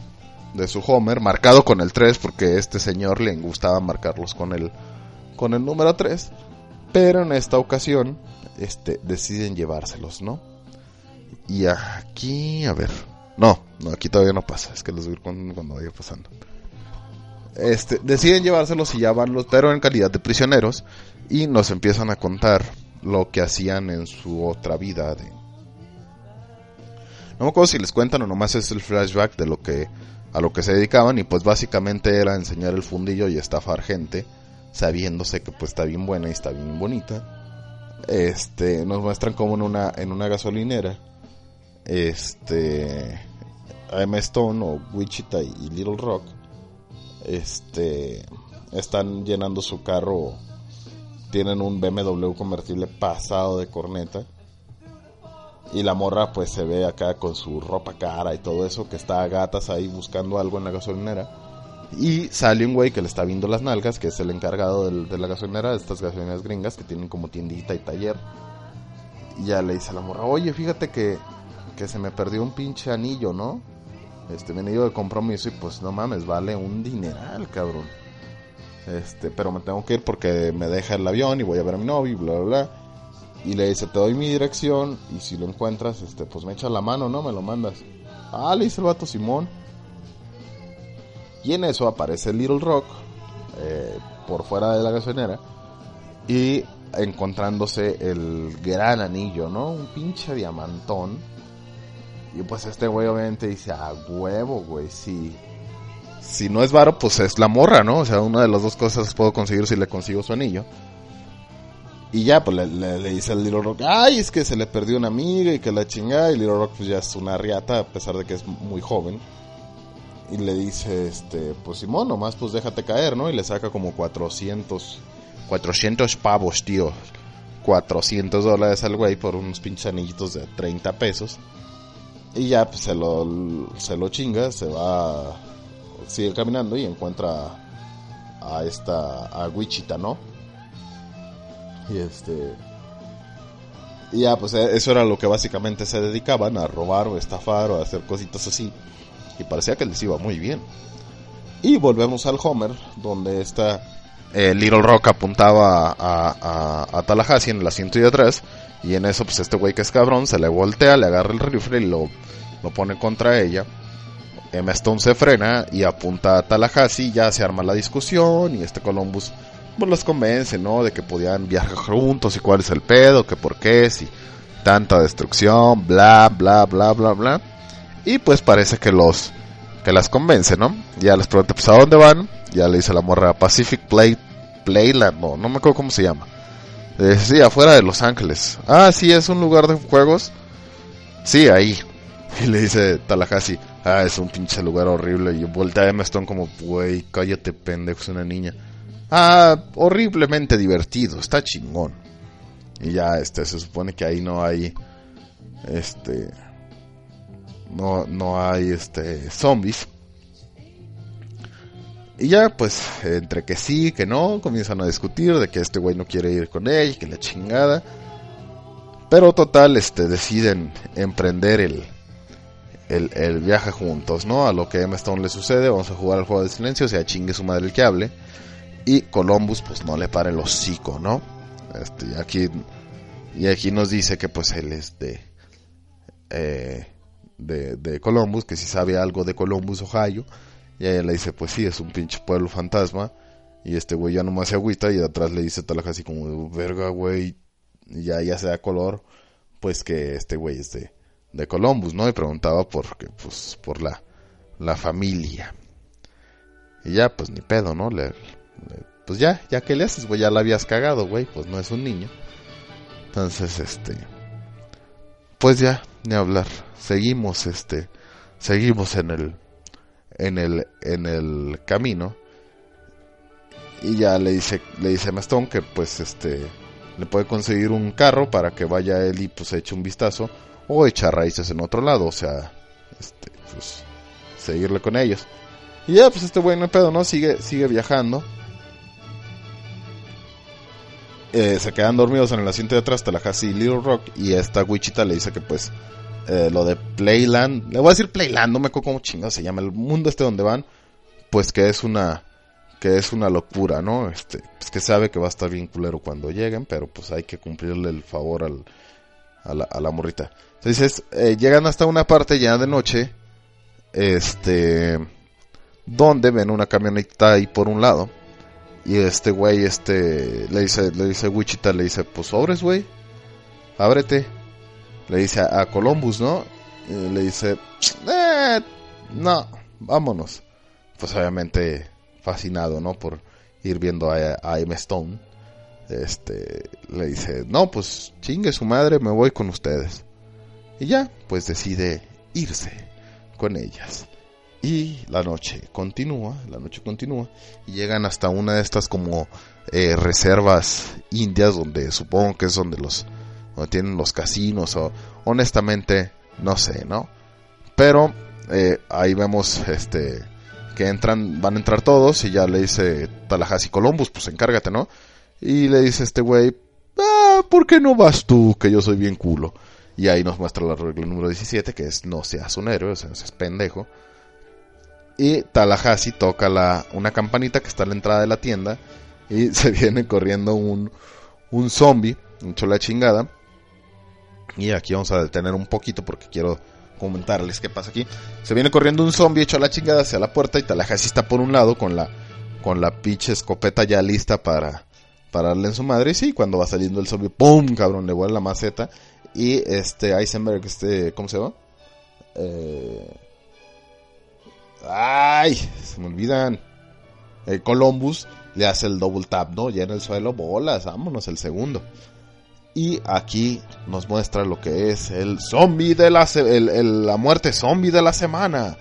de su Homer, marcado con el 3, porque este señor le gustaba marcarlos con el, con el número 3. Pero en esta ocasión, este, deciden llevárselos, ¿no? Y aquí, a ver. No, no, aquí todavía no pasa, es que los voy cuando, cuando vaya pasando. Este, deciden llevárselos y ya van pero en calidad de prisioneros, y nos empiezan a contar lo que hacían en su otra vida de, no me acuerdo si les cuentan o nomás es el flashback de lo que a lo que se dedicaban y pues básicamente era enseñar el fundillo y estafar gente sabiéndose que pues está bien buena y está bien bonita. Este, nos muestran como en una en una gasolinera este M Stone o Wichita y, Little Rock este están llenando su carro tienen un BMW convertible pasado de corneta y la morra pues se ve acá con su ropa cara y todo eso, que está a gatas ahí buscando algo en la gasolinera. Y sale un güey que le está viendo las nalgas, que es el encargado del- de la gasolinera, de estas gasolineras gringas que tienen como tiendita y taller. Y ya le dice a la morra, oye, fíjate que, que se me perdió un pinche anillo, ¿no? Este, mi anillo de compromiso y pues no mames, vale un dineral, cabrón. Este, pero me tengo que ir porque me deja el avión y voy a ver a mi novio y bla, bla, bla. Y le dice, te doy mi dirección y si lo encuentras, este, pues me echas la mano, ¿no? Me lo mandas. Ah, le dice el vato Simón. Y en eso aparece Little Rock eh, por fuera de la gasolinera y encontrándose el gran anillo, ¿no? Un pinche diamantón. Y pues este güey obviamente dice, a huevo, güey, sí. Si no es varo, pues es la morra, ¿no? O sea, una de las dos cosas puedo conseguir si le consigo su anillo. Y ya, pues le, le- dice al Little Rock, ay, es que se le perdió una amiga y que la chingada. Y Little Rock pues ya es una riata, a pesar de que es muy joven. Y le dice, este, pues Simón, nomás pues déjate caer, ¿no? Y le saca como 400, 400 pavos, tío. 400 dólares al güey por unos pinches anillitos de 30 pesos. Y ya pues se lo, se lo chinga, se va, sigue caminando y encuentra a esta, a Wichita, ¿no? Y este... Y ya, pues e- eso era lo que básicamente se dedicaban, a robar o estafar o hacer cositas así. Y parecía que les iba muy bien. Y volvemos al Homer, donde está eh, Little Rock apuntaba a, a, a Tallahassee en el asiento de atrás. Y en eso, pues este güey que es cabrón se le voltea, le agarra el rifle y lo, lo pone contra ella. Emma Stone se frena y apunta a Tallahassee. Ya se arma la discusión y este Columbus pues los convence, ¿no? De que podían viajar juntos y cuál es el pedo, que por qué, si tanta destrucción, bla, bla, bla, bla, bla. Y pues parece que los que las convence, ¿no? Ya les pregunta, pues, ¿a dónde van? Ya le dice la morra, Pacific Play, Playland, no, no me acuerdo cómo se llama. Dice, sí, afuera de Los Ángeles. Ah, sí, es un lugar de juegos. Sí, ahí. Y le dice Tallahassee, ah, es un pinche lugar horrible. Y vuelta a Emma Stone como, güey, cállate pendejo, es una niña. Ah, horriblemente divertido, está chingón. Y ya, este, se supone que ahí no hay, este, no, no hay, este, zombies. Y ya, pues, entre que sí, que no, comienzan a discutir de que este güey no quiere ir con ella, que la chingada. Pero total, este, deciden emprender el, el, el viaje juntos, ¿no? A lo que a Emma Stone le sucede, vamos a jugar al juego de silencio, o sea, chingue su madre el que hable. Y Columbus, pues no le para el hocico, ¿no? Este, y aquí, y aquí nos dice que pues él es de, eh, de, de Columbus, que si sabe algo de Columbus, Ohio. Y ella le dice, pues sí, es un pinche pueblo fantasma. Y este güey ya nomás se agüita y atrás le dice Tallahassee como, verga, güey. Ya, ya se da color, pues que este güey es de, de Columbus, ¿no? Y preguntaba por, pues, por la, la familia. Y ya, pues ni pedo, ¿no? Le, pues ya, ya que le haces, güey, ya la habías cagado, güey, pues no es un niño. Entonces, este, pues ya, ni hablar. Seguimos, este, seguimos en el, en el, en el camino. Y ya le dice, le dice a Mastón que pues este, le puede conseguir un carro para que vaya él y pues eche un vistazo. O echar raíces en otro lado, o sea, este, pues, seguirle con ellos. Y ya, pues este güey no pedo, ¿no? Sigue, sigue viajando. Eh, se quedan dormidos en el asiento de atrás, Tallahassee y Little Rock. Y esta Wichita le dice que pues eh, lo de Playland, le voy a decir Playland, no me acuerdo cómo chingado se llama, el mundo este donde van, pues que es una que es una locura, ¿no? Este, pues que sabe que va a estar bien culero cuando lleguen, pero pues hay que cumplirle el favor al, a, la, a la morrita. Entonces, eh, llegan hasta una parte ya de noche, este, donde ven una camioneta ahí por un lado. Y este güey, este, le dice, le dice Wichita, le dice, pues sobres, güey, ábrete. Le dice a, Columbus, ¿no? Y le dice, eh, no, vámonos. Pues obviamente fascinado, ¿no? Por ir viendo a, a M. Stone. Este, le dice, no, pues chingue su madre, me voy con ustedes. Y ya, pues decide irse con ellas. Y la noche continúa, la noche continúa, y llegan hasta una de estas como eh, reservas indias, donde supongo que es donde los donde tienen los casinos, o honestamente, no sé, ¿no? Pero eh, ahí vemos este que entran, van a entrar todos, y ya le dice Tallahassee Columbus, pues encárgate, ¿no? Y le dice este güey, ah, ¿por qué no vas tú? Que yo soy bien culo. Y ahí nos muestra la regla número 17, que es no seas un héroe, o sea, no seas pendejo. Y Tallahassee toca la, una campanita que está a la entrada de la tienda. Y se viene corriendo un, un zombie, un la chingada. Y aquí vamos a detener un poquito porque quiero comentarles qué pasa aquí. Se viene corriendo un zombie hecho a la chingada hacia la puerta y Tallahassee está por un lado con la, con la pinche escopeta ya lista para, para darle en su madre. Y sí, cuando va saliendo el zombie, ¡pum! Cabrón, le vuelve la maceta. Y este Eisenberg, este, ¿cómo se llama? Eh... Ay, se me olvidan. El Columbus le hace el double tap, ¿no? Ya en el suelo, bolas, vámonos, el segundo. Y aquí nos muestra lo que es el zombie de la, la muerte zombie de la semana.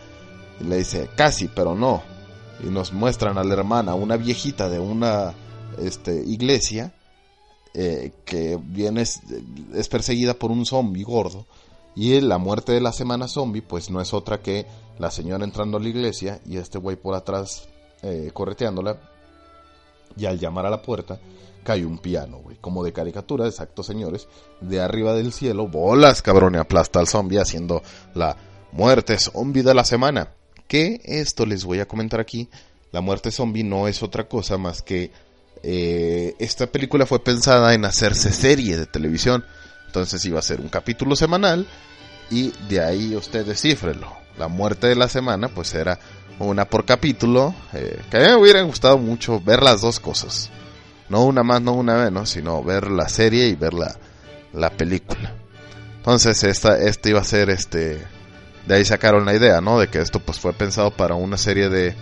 Y le dice, casi, pero no. Y nos muestran a la hermana, una viejita de una este, iglesia, eh, que viene es, es perseguida por un zombie gordo y la muerte de la semana zombie pues no es otra que la señora entrando a la iglesia y este güey por atrás eh, correteándola y al llamar a la puerta cae un piano, güey, como de caricatura, exacto señores, de arriba del cielo, bolas cabrón y aplasta al zombie haciendo la muerte zombie de la semana. Que esto les voy a comentar aquí, la muerte zombie no es otra cosa más que eh, esta película fue pensada en hacerse serie de televisión. Entonces iba a ser un capítulo semanal y de ahí usted descifrelo. La muerte de la semana pues era una por capítulo, eh, que a mí me hubiera gustado mucho ver las dos cosas. No una más, no una menos, sino ver la serie y ver la, la película. Entonces esta, este iba a ser este... De ahí sacaron la idea, ¿no? De que esto pues fue pensado para una serie de,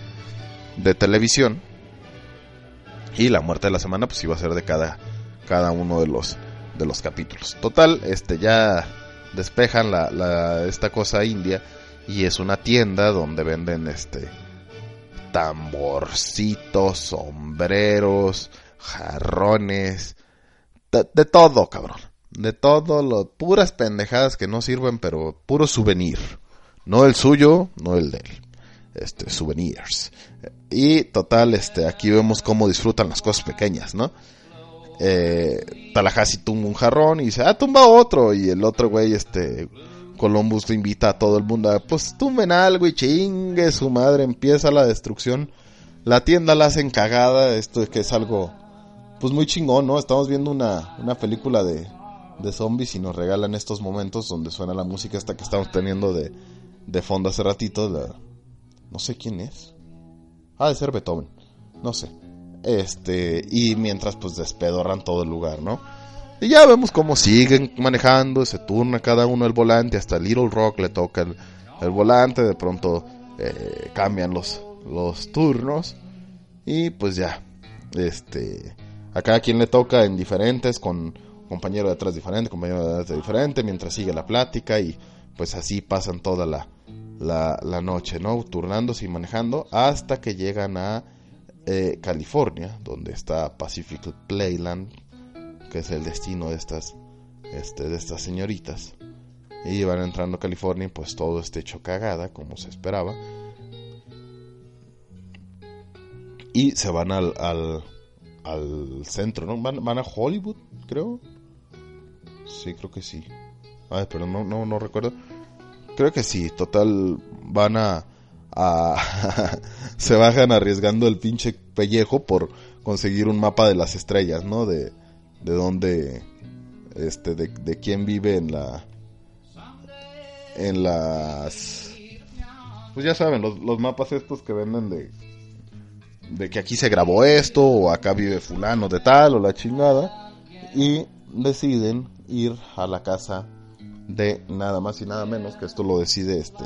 de televisión. Y la muerte de la semana pues iba a ser de cada, cada uno de los, de los capítulos. Total, este ya despejan la, esta cosa india y es una tienda donde venden este tamborcitos, sombreros, jarrones, de, de, todo, cabrón. De todo, lo, puras pendejadas que no sirven, pero puro souvenir. No el suyo, no el de él. Este, souvenirs. Y total, este, aquí vemos cómo disfrutan las cosas pequeñas, ¿no? Eh, Tallahassee tumba un jarrón y dice, ah, tumba otro. Y el otro güey, este, Columbus le invita a todo el mundo a, pues tumben algo y chingue su madre, empieza la destrucción. La tienda la hacen cagada, esto que es algo, pues muy chingón, ¿no? Estamos viendo una, una película de, de zombies y nos regalan estos momentos donde suena la música esta que estamos teniendo de, de fondo hace ratito. No sé quién es. Ha de ser Beethoven, no sé. Este, y mientras pues despedorran todo el lugar, ¿no? Y ya vemos cómo siguen manejando, se turna cada uno el volante, hasta Little Rock le toca el, volante, de pronto eh, cambian los, los turnos y pues ya, este, a cada quien le toca en diferentes, con compañero de atrás diferente, compañero de atrás diferente, mientras sigue la plática y pues así pasan toda la, la, la noche, ¿no? Turnándose y manejando hasta que llegan a eh, California, donde está Pacific Playland, que es el destino de estas, este, de estas señoritas. Y van entrando a California y pues todo está hecho cagada, como se esperaba. Y se van al, al, al centro, ¿no? Van, van, a Hollywood, creo. Sí, creo que sí. Ay, pero no, no, no recuerdo. Creo que sí, total, van a... a se bajan arriesgando el pinche pellejo por conseguir un mapa de las estrellas, ¿no? De, de dónde, este, de, de quién vive en la... En las... Pues ya saben, los, los mapas estos que venden de... De que aquí se grabó esto, o acá vive fulano de tal, o la chingada. Y deciden ir a la casa de nada más y nada menos que esto lo decide este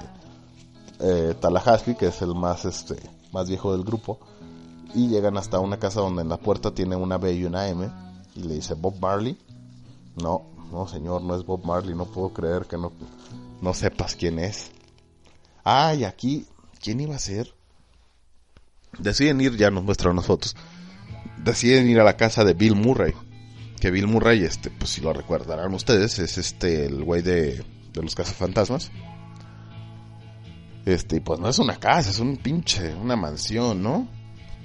eh, Tallahassee que es el más este más viejo del grupo y llegan hasta una casa donde en la puerta tiene una B y una M y le dice Bob Marley no no señor no es Bob Marley no puedo creer que no no sepas quién es. Ah y aquí quién iba a ser deciden ir ya nos muestran las fotos deciden ir a la casa de Bill Murray que Bill Murray, este, pues si lo recordarán ustedes, es este el güey de, de los cazafantasmas. Este, pues no es una casa, es un pinche, una mansión, ¿no?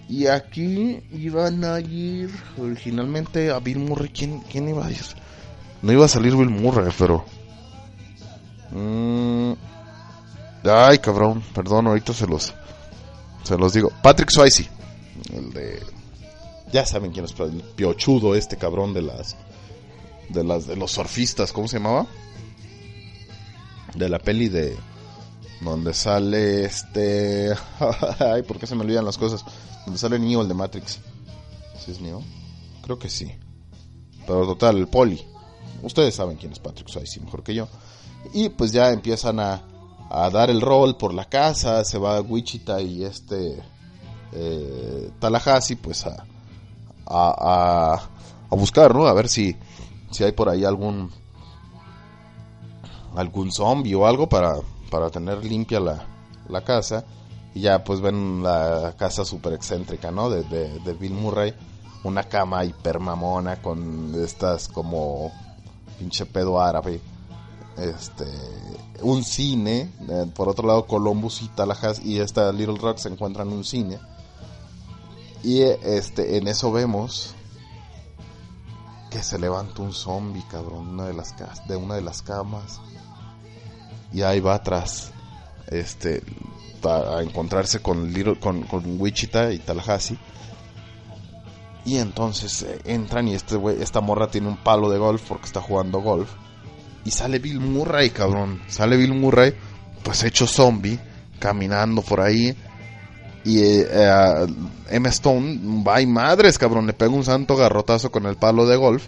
Y aquí iban a ir originalmente a Bill Murray. ¿Quién, quién iba a ir? No iba a salir Bill Murray, pero... Mm... Ay, cabrón, perdón, ahorita se los... Se los digo. Patrick Swayze, el de ya saben quién es el piochudo este cabrón de las de las de los surfistas, ¿cómo se llamaba? De la peli de donde sale este ay, ¿por qué se me olvidan las cosas? Donde sale Neo el de Matrix. ¿Sí es Neo? Creo que sí. Pero total, el poli. Ustedes saben quién es Patrick Swayze mejor que yo. Y pues ya empiezan a, a dar el rol por la casa, se va Wichita y este eh, Tallahassee pues a, a, a, a, buscar, ¿no? A ver si, si hay por ahí algún algún zombie o algo para, para tener limpia la, la casa. Y ya pues ven la casa súper excéntrica, ¿no? De, de, Bill Murray. una cama hipermamona con estas como pinche pedo árabe. Este, un cine, eh, por otro lado Columbus y Tallahassee y esta Little Rock se encuentran en un cine. Y este, en eso vemos que se levanta un zombie, cabrón, una de las de una de las camas. Y ahí va atrás, este, a, encontrarse con Little, con, con Wichita y Tallahassee. Y entonces eh, entran y este güey, esta morra tiene un palo de golf porque está jugando golf. Y sale Bill Murray, cabrón. Sale Bill Murray, pues hecho zombie, caminando por ahí. Y eh, eh, Emma Stone va y madres, cabrón. Le pega un santo garrotazo con el palo de golf.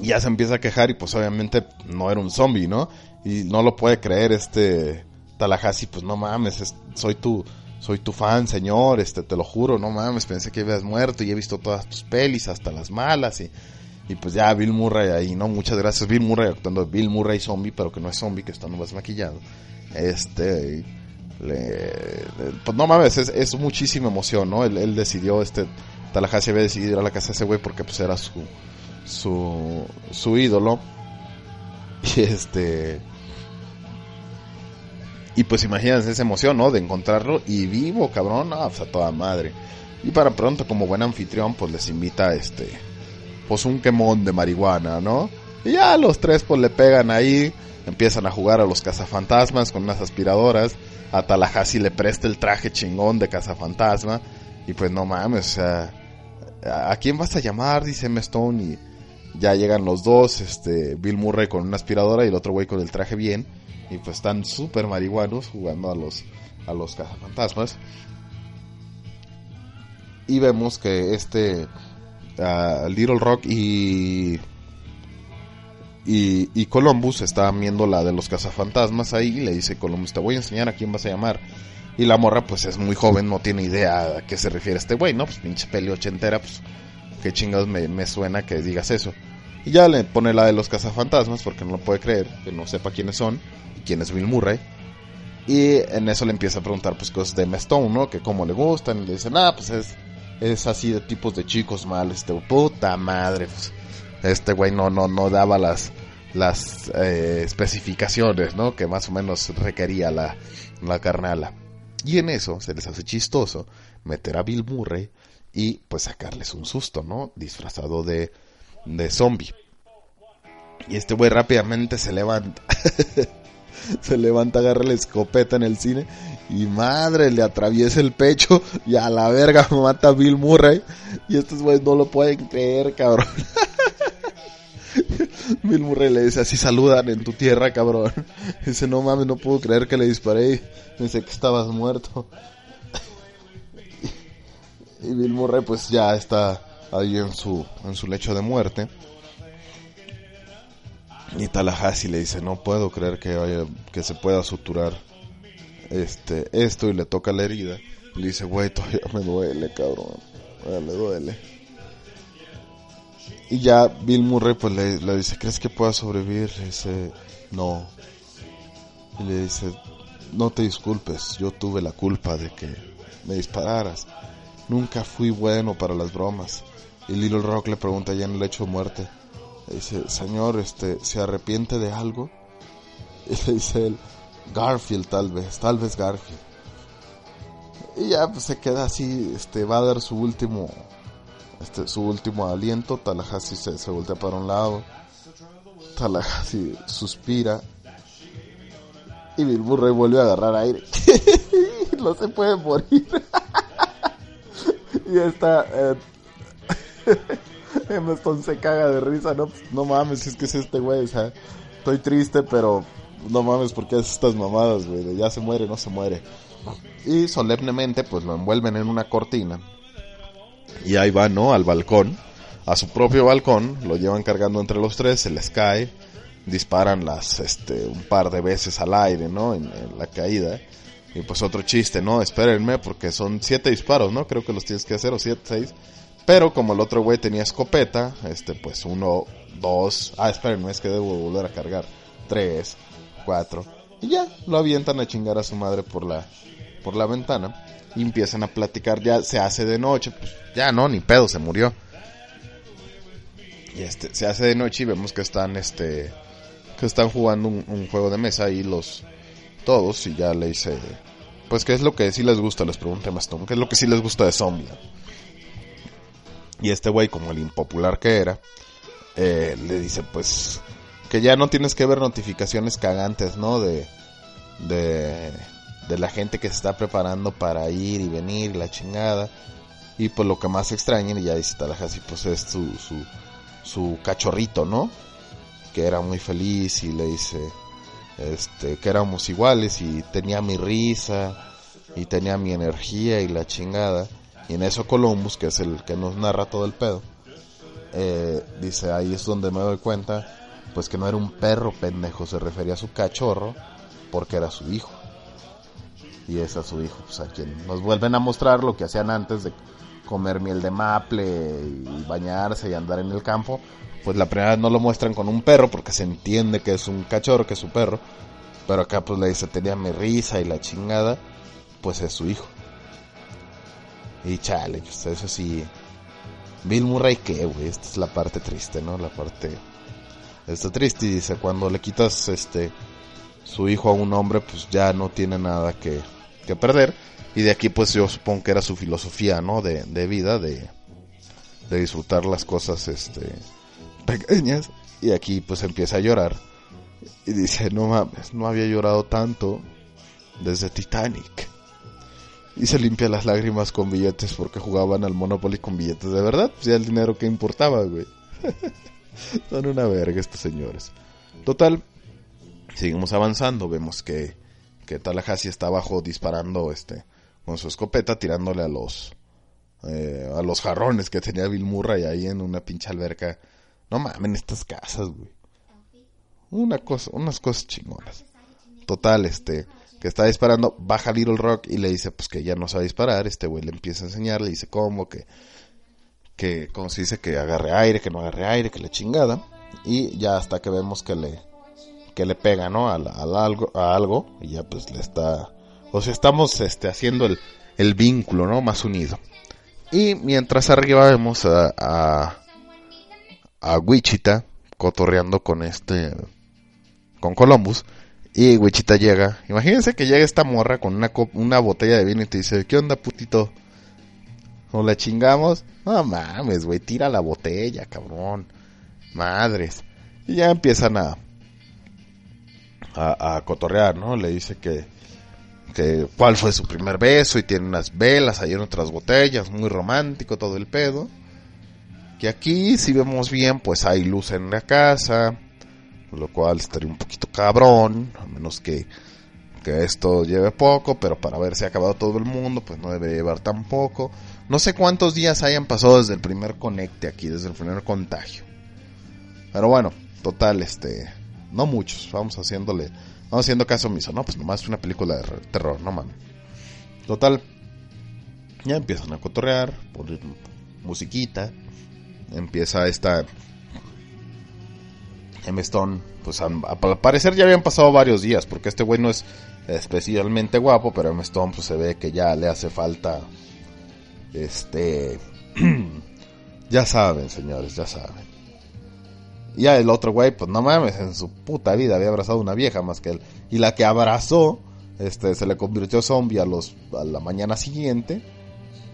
Y ya se empieza a quejar y pues obviamente no era un zombie, ¿no? Y no lo puede creer este Tallahassee, pues no mames, es- soy tu soy tu fan, señor, este te lo juro, no mames, pensé que habías muerto y he visto todas tus pelis, hasta las malas y y pues ya Bill Murray ahí, ¿no? Muchas gracias Bill Murray actuando Bill Murray zombie, pero que no es zombie, que está nomás maquillado. Este le- pues no mames, es, muchísima emoción, ¿no? Él, él decidió, este, Tallahassee había decidido ir a la casa de ese güey porque pues era su, su, su ídolo. Y este, y pues imagínense esa emoción, ¿no? De encontrarlo y vivo, cabrón, no, pues a toda madre. Y para pronto, como buen anfitrión, pues les invita, este, pues un quemón de marihuana, ¿no? Y ya los tres pues le pegan ahí, empiezan a jugar a los cazafantasmas con unas aspiradoras. A Tallahassee le presta el traje chingón de cazafantasma. Y pues no mames, o sea, ¿a quién vas a llamar? Dice Emma Stone y ya llegan los dos, este, Bill Murray con una aspiradora y el otro güey con el traje bien. Y pues están súper marihuanos jugando a los, a los cazafantasmas. Y vemos que este ah, Little Rock y, y, y Columbus estaban viendo la de los cazafantasmas ahí y le dice Columbus, te voy a enseñar a quién vas a llamar. Y la morra pues es muy joven, no tiene idea a qué se refiere este güey, ¿no? Pues pinche peli ochentera, pues qué chingados me, me suena que digas eso. Y ya le pone la de los cazafantasmas porque no lo puede creer, que no sepa quiénes son y quién es Bill Murray. Y en eso le empieza a preguntar pues cosas de Emma Stone, ¿no? Que cómo le gustan. Y le dice, ah, pues es, es así de tipos de chicos mal, este, puta madre. Pues, este güey no, no, no daba las, las eh, especificaciones, ¿no? Que más o menos requería la, la carnala. Y en eso se les hace chistoso meter a Bill Murray y pues sacarles un susto, ¿no? Disfrazado de, de zombie. Y este güey rápidamente se levanta. se levanta, agarra la escopeta en el cine y madre, le atraviesa el pecho y a la verga mata a Bill Murray. Y estos güeyes no lo pueden creer, cabrón. Bill Murray le dice, así saludan en tu tierra, cabrón. Dice, no mames, no puedo creer que le disparé. Pensé que estabas muerto. Y Bill Murray pues ya está ahí en su, en su lecho de muerte. Y Tallahassee le dice, no puedo creer que, que se pueda suturar este, esto y le toca la herida. Y le dice, güey, todavía me duele, cabrón. Le duele. Y ya Bill Murray pues le, dice, ¿crees que pueda sobrevivir? Dice, no. Y le dice, no te disculpes, yo tuve la culpa de que me dispararas. Nunca fui bueno para las bromas. Y Little Rock le pregunta ya en el lecho de muerte. Dice, señor, este, ¿se arrepiente de algo? Y le dice él, Garfield tal vez, tal vez Garfield. Y ya pues se queda así, este, va a dar su último, este, su último aliento. Tallahassee se, se voltea para un lado. Tallahassee suspira. Y Bill Murray vuelve a agarrar aire. no se puede morir. y esta... Eh, Emma Stone se caga de risa, ¿no? Pues, no mames, es que es este güey, o sea, estoy triste, pero no mames, ¿por qué haces estas mamadas, güey? Ya se muere, no se muere. Y solemnemente, pues lo envuelven en una cortina. Y ahí va, ¿no? Al balcón, a su propio balcón, lo llevan cargando entre los tres, se les cae, disparan las, este, un par de veces al aire, ¿no? En, en la caída. Y pues otro chiste, ¿no? Espérenme, porque son siete disparos, ¿no? Creo que los tienes que hacer, o siete, seis. Pero como el otro güey tenía escopeta, este, pues uno, dos, ah, espérenme, es que debo volver a cargar. Tres, cuatro, y ya, lo avientan a chingar a su madre por la, por la ventana. y empiezan a platicar, ya se hace de noche, pues ya no, ni pedo, se murió. Y este, se hace de noche y vemos que están, este, que están jugando un, juego de mesa ahí los, todos y ya le dice, pues qué es lo que sí les gusta, les pregunta qué es lo que sí les gusta de Zombie. Y este güey, como el impopular que era, eh, le dice pues que ya no tienes que ver notificaciones cagantes, ¿no? De, de, de la gente que se está preparando para ir y venir, la chingada. Y pues lo que más extraña, y ya dice Tallahassee, pues es su, su, su cachorrito, ¿no? Que era muy feliz y le dice este, que éramos iguales y tenía mi risa y tenía mi energía y la chingada. Y en eso Columbus, que es el que nos narra todo el pedo, eh, dice, ahí es donde me doy cuenta, pues que no era un perro pendejo, se refería a su cachorro, porque era su hijo. Y es a su hijo, pues a quien nos vuelven a mostrar lo que hacían antes de comer miel de maple y bañarse y andar en el campo. Pues la primera vez no lo muestran con un perro porque se entiende que es un cachorro, que es su perro. Pero acá pues le dice, tenía mi risa y la chingada, pues es su hijo. Y chale, eso sí, Bill Murray, ¿qué, güey? Esta es la parte triste, ¿no? La parte... Está triste y dice, cuando le quitas este su hijo a un hombre, pues ya no tiene nada que, que perder. Y de aquí, pues yo supongo que era su filosofía, ¿no? De, de vida, de, de disfrutar las cosas este, pequeñas. Y aquí, pues empieza a llorar. Y dice, no mames, no había llorado tanto desde Titanic y se limpia las lágrimas con billetes porque jugaban al Monopoly con billetes de verdad. Pues ya el dinero que importaba, güey. Son una verga estos señores. Total, seguimos avanzando. Vemos que, que Tallahassee está abajo disparando este con su escopeta, tirándole a los eh, a los jarrones que tenía Bill Murray ahí en una pinche alberca. No mames, en estas casas, güey. Una cosa, unas cosas chingonas. Total, este que está disparando, baja Little Rock y le dice pues que ya no sabe disparar, este güey le empieza a enseñar, le dice cómo, que, que, como se dice, que agarre aire, que no agarre aire, que le chingada, y ya hasta que vemos que le, que le pega, ¿no? A, algo, a algo, y ya pues le está, o sea, estamos este, haciendo el, el vínculo, ¿no? Más unido. Y mientras arriba vemos a, a, a Wichita cotorreando con este, con Columbus, y Wichita llega. Imagínense que llega esta morra con una, una botella de vino y te dice, ¿qué onda, putito? ¿O la chingamos? No mames, güey, tira la botella, cabrón. Madres. Y ya empiezan a, a, cotorrear, ¿no? Le dice que, que cuál fue su primer beso y tiene unas velas, hay en otras botellas, muy romántico todo el pedo. Que aquí, si vemos bien, pues hay luz en la casa, lo cual estaría un poquito cabrón, a menos que, que esto lleve poco, pero para ver si ha acabado todo el mundo, pues no debe llevar tan poco. No sé cuántos días hayan pasado desde el primer conecte aquí, desde el primer contagio. Pero bueno, total, este, no muchos, vamos haciéndole, vamos haciendo caso omiso, no, pues nomás una película de terror, no mames. Total, ya empiezan a cotorrear, poner musiquita, empieza esta M. Stone, pues al parecer ya habían pasado varios días, porque este güey no es especialmente guapo, pero M. Stone pues se ve que ya le hace falta, este, ya saben, señores, ya saben. Y ya el otro güey, pues no mames, en su puta vida había abrazado una vieja más que él. Y la que abrazó, este, se le convirtió zombie a, los, a la mañana siguiente.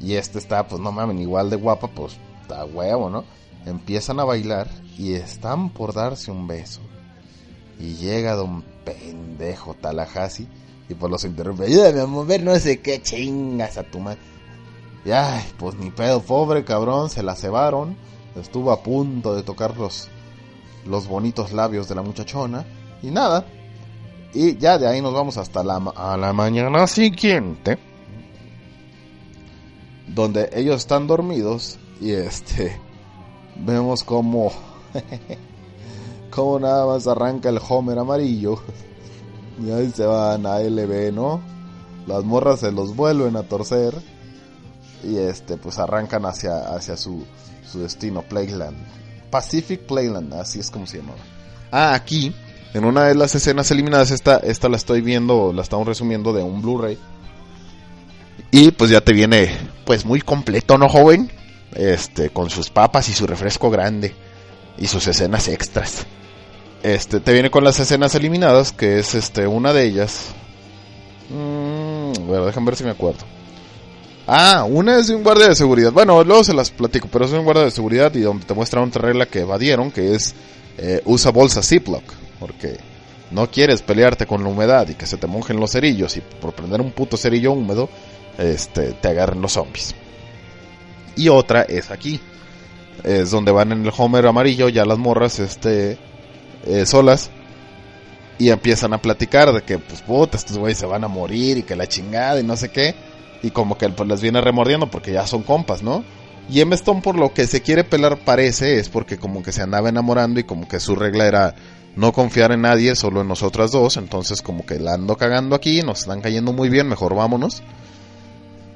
Y este está, pues no mames, igual de guapa, pues está huevo, ¿no? Empiezan a bailar y están por darse un beso. Y llega don pendejo Tallahassee y pues los interrumpe. Ayúdame a mover no sé qué chingas a tu madre. Y ay, pues ni pedo, pobre cabrón, se la cebaron. Estuvo a punto de tocar los, los bonitos labios de la muchachona. Y nada. Y ya de ahí nos vamos hasta la, a la mañana siguiente. Donde ellos están dormidos. Y este. Vemos como como nada más arranca el Homer amarillo. Y ahí se van a LB, ¿no? Las morras se los vuelven a torcer. Y este, pues arrancan hacia, hacia su, su destino, Playland. Pacific Playland, así es como se llama. Ah, aquí, en una de las escenas eliminadas, esta, esta la estoy viendo, la estamos resumiendo de un Blu-ray. Y pues ya te viene, pues muy completo, ¿no, joven? Este, con sus papas y su refresco grande. Y sus escenas extras. Este, te viene con las escenas eliminadas, que es este, una de ellas. Mm, bueno, déjame ver si me acuerdo. Ah, una es de un guardia de seguridad. Bueno, luego se las platico, pero es de un guardia de seguridad y donde te muestra otra regla que evadieron, que es eh, usa bolsa Ziploc, porque no quieres pelearte con la humedad y que se te mojen los cerillos y por prender un puto cerillo húmedo, este, te agarren los zombies. Y otra es aquí, es donde van en el Homer amarillo ya las morras, este, eh, solas y empiezan a platicar de que, pues, puta, estos güeyes se van a morir y que la chingada y no sé qué. Y como que pues, les viene remordiendo porque ya son compas, ¿no? Y Emma Stone por lo que se quiere pelar parece es porque como que se andaba enamorando y como que su regla era no confiar en nadie, solo en nosotras dos. Entonces como que la ando cagando aquí, nos están cayendo muy bien, mejor vámonos.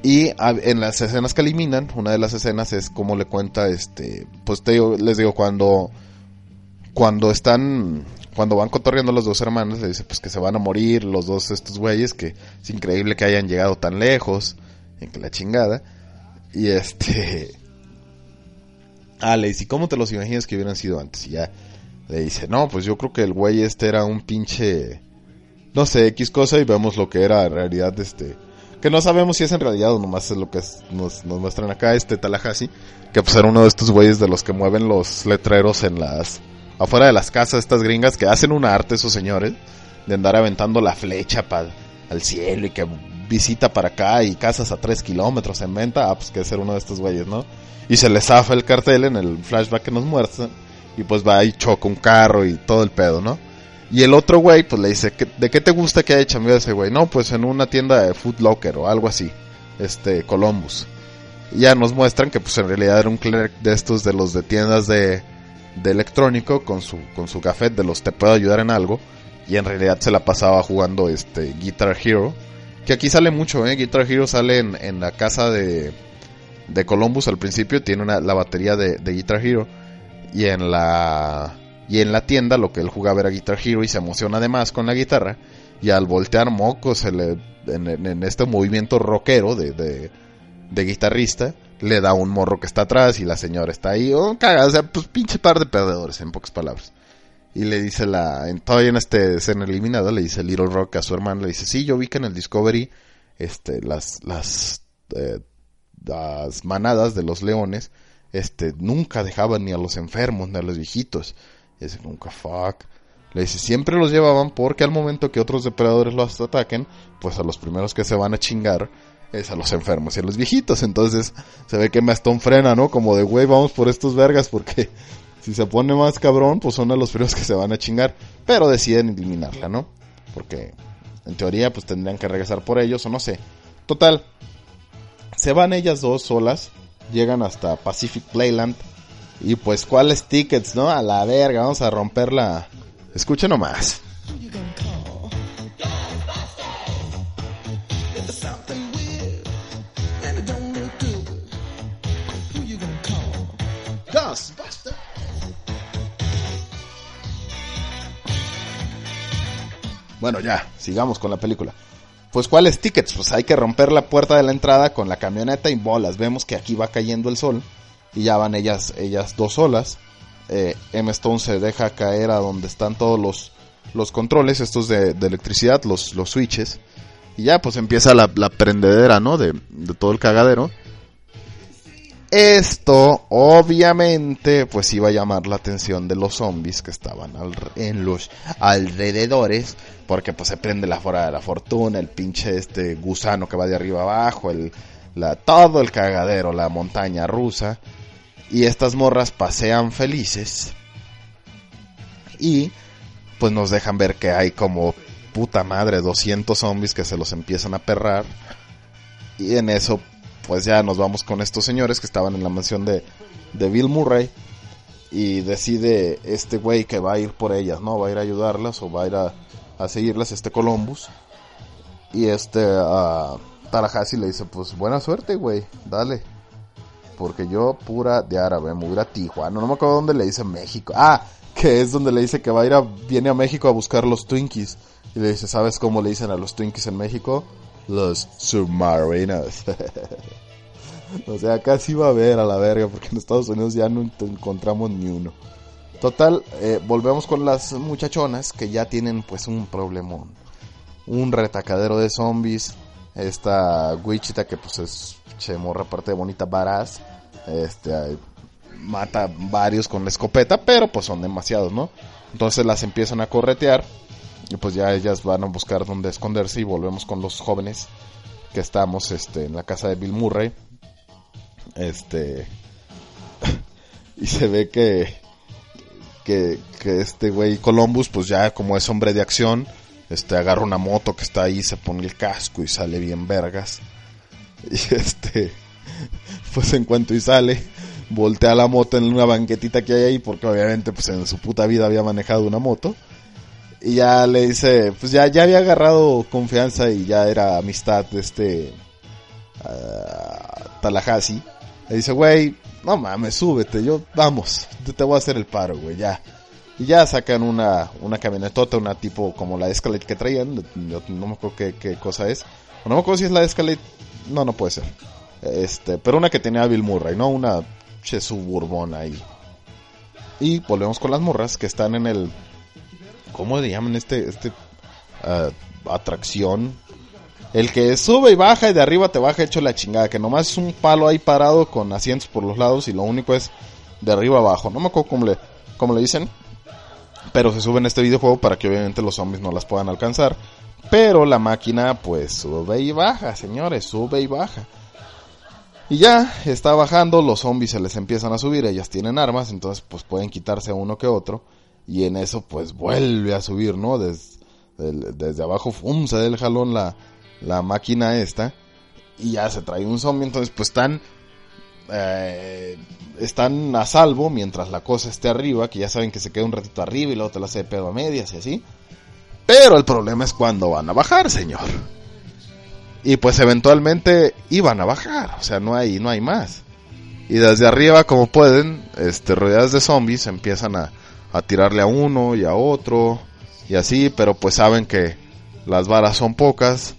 Y en las escenas que eliminan, una de las escenas es como le cuenta, este, pues te les digo, cuando, cuando están cuando van cotorreando los dos hermanos, le dice pues que se van a morir los dos estos güeyes, que es increíble que hayan llegado tan lejos, en que la chingada. Y este... Ah, le dice, ¿cómo te los imaginas que hubieran sido antes? Y ya le dice, no, pues yo creo que el güey este era un pinche... No sé, X cosa y vemos lo que era en realidad este... Que no sabemos si es en realidad o nomás es lo que nos, nos muestran acá, este Tallahassee. Que pues era uno de estos güeyes de los que mueven los letreros en las afuera de las casas estas gringas que hacen un arte esos señores de andar aventando la flecha para al cielo y que visita para acá y casas a tres kilómetros en venta, ah, pues que ser uno de estos güeyes, ¿no? Y se le zafa el cartel en el flashback que nos muestra y pues va y choca un carro y todo el pedo, ¿no? Y el otro güey pues le dice, ¿de qué te gusta que haya chambeado ese güey? No, pues en una tienda de Food Locker o algo así, este, Columbus. Y ya nos muestran que pues en realidad era un clerk de estos de los de tiendas de de electrónico con su, con su gafet de los te puedo ayudar en algo. Y en realidad se la pasaba jugando este Guitar Hero. Que aquí sale mucho, ¿eh? Guitar Hero sale en, la casa de, de Columbus al principio. Tiene una, la batería de, Guitar Hero. Y en la y en la tienda lo que él jugaba era Guitar Hero y se emociona además con la guitarra. Y al voltear moco se le, en, este movimiento rockero de, de, guitarrista, le da un morro que está atrás y la señora está ahí, oh, caga, o sea, pues pinche par de perdedores, en pocas palabras. Y le dice la, en, todavía en este escena eliminada, le dice Little Rock a su hermano, le dice, sí, yo vi que en el Discovery, este, las, las, eh, las manadas de los leones, este, nunca dejaban ni a los enfermos ni a los viejitos. Dice, nunca, fuck. Le dice, siempre los llevaban porque al momento que otros depredadores los ataquen, pues a los primeros que se van a chingar es a los enfermos y a los viejitos. Entonces se ve que Mastón frena, ¿no? Como de, güey, vamos por estos vergas porque si se pone más cabrón, pues son a los fríos que se van a chingar. Pero deciden eliminarla, ¿no? Porque en teoría pues tendrían que regresar por ellos o no sé. Total, se van ellas dos solas, llegan hasta Pacific Playland. Y pues, ¿cuáles tickets, no? A la verga, vamos a romperla. Escuchen nomás. Bueno, ya, sigamos con la película. Pues, ¿cuáles tickets? Pues hay que romper la puerta de la entrada con la camioneta y bolas. Vemos que aquí va cayendo el sol y ya van ellas, ellas dos solas. Eh, M. Stone se deja caer a donde están todos los, los controles, estos de, electricidad, los, los switches. Y ya pues empieza la, prendedera, ¿no? De, de todo el cagadero. Esto, obviamente, pues iba a llamar la atención de los zombies que estaban en los alrededores, porque pues se prende la fuera de la fortuna, el pinche este gusano que va de arriba abajo, el, la, todo el cagadero, la montaña rusa, y estas morras pasean felices, y pues nos dejan ver que hay como puta madre 200 zombies que se los empiezan a perrar, y en eso pues ya nos vamos con estos señores que estaban en la mansión de, de Bill Murray y decide este güey que va a ir por ellas, ¿no? Va a ir a ayudarlas o va a ir a, a seguirlas, este Columbus. Y este a Tallahassee le dice, pues buena suerte, güey, dale. Porque yo pura de árabe, me voy a Tijuana, no me acuerdo dónde le dice México. Ah, que es donde le dice que va a ir viene a México a buscar los Twinkies. Y le dice, ¿sabes cómo le dicen a los Twinkies en México? los submarinos. o sea, casi va a haber a la verga, porque en Estados Unidos ya no encontramos ni uno. Total, eh, volvemos con las muchachonas que ya tienen pues un problemón. Un retacadero de zombies. Esta Wichita que pues es chemorra parte de bonita baraz. Este mata varios con la escopeta, pero pues son demasiados, ¿no? Entonces las empiezan a corretear y pues ya ellas van a buscar dónde esconderse y volvemos con los jóvenes que estamos este en la casa de Bill Murray. Este y se ve que que, que este güey Columbus pues ya como es hombre de acción, este agarra una moto que está ahí, se pone el casco y sale bien vergas. Y este pues en cuanto y sale voltea la moto en una banquetita que hay ahí, porque obviamente pues en su puta vida había manejado una moto. Y ya le dice, pues ya, ya había agarrado confianza y ya era amistad de este uh, Tallahassee. Le dice, güey, no mames, súbete, yo, vamos, te voy a hacer el paro, güey, ya. Y ya sacan una, una camionetota, una tipo como la Escalade que traían, no, me acuerdo qué, qué, cosa es. No me acuerdo si es la Escalade, no, no puede ser. Este, pero una que tenía Bill Murray, ¿no? Una che suburbón ahí. Y volvemos con las morras que están en el. ¿Cómo le llaman este. este uh, atracción? El que sube y baja y de arriba te baja hecho la chingada. Que nomás es un palo ahí parado con asientos por los lados y lo único es de arriba abajo. No me acuerdo cómo le, cómo le dicen. Pero se sube en este videojuego para que obviamente los zombies no las puedan alcanzar. Pero la máquina pues sube y baja, señores, sube y baja. Y ya está bajando, los zombies se les empiezan a subir, ellas tienen armas, entonces pues pueden quitarse uno que otro. Y en eso pues vuelve a subir, ¿no? Desde, desde abajo, ¡fum! se da el jalón la, la máquina esta. Y ya se trae un zombie, entonces pues están... Eh, están a salvo mientras la cosa esté arriba, que ya saben que se queda un ratito arriba y luego te la hace de pedo a medias y así. Pero el problema es cuando van a bajar, señor. Y pues eventualmente iban a bajar, o sea, no hay, no hay más. Y desde arriba, como pueden, este, rodeadas de zombies, empiezan a, a tirarle a uno y a otro, y así, pero pues saben que las varas son pocas,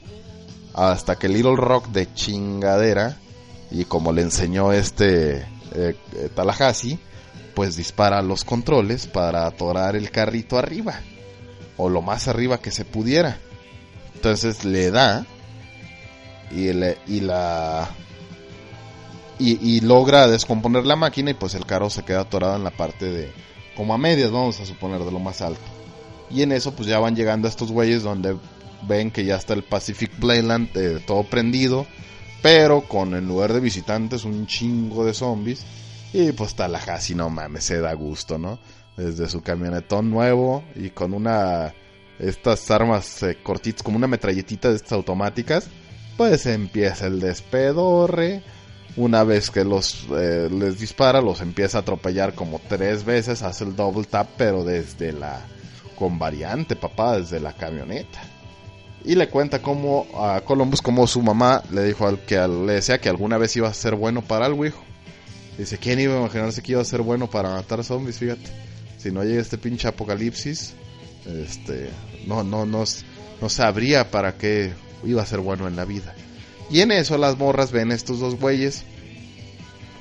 hasta que Little Rock de chingadera, y como le enseñó este eh, eh, Tallahassee, pues dispara los controles para atorar el carrito arriba, o lo más arriba que se pudiera. Entonces le da y, y la y, logra descomponer la máquina y pues el carro se queda atorado en la parte de como a medias vamos a suponer de lo más alto. Y en eso pues ya van llegando a estos güeyes donde ven que ya está el Pacific Playland eh, todo prendido pero con en lugar de visitantes un chingo de zombies. Y pues Tallahassee no mames se da gusto no desde su camionetón nuevo y con una estas armas eh, cortitas como una metralletita de estas automáticas pues empieza el despedorre. Una vez que los eh, les dispara, los empieza a atropellar como tres veces, hace el double tap, pero desde la con variante, papá, desde la camioneta. Y le cuenta como a Columbus como su mamá le dijo al que le decía que alguna vez iba a ser bueno para algo, hijo. Dice, ¿quién iba a imaginarse que iba a ser bueno para matar zombies? Fíjate. Si no llega este pinche apocalipsis, este, no, no, no, no sabría para qué iba a ser bueno en la vida. Y en eso las morras ven estos dos güeyes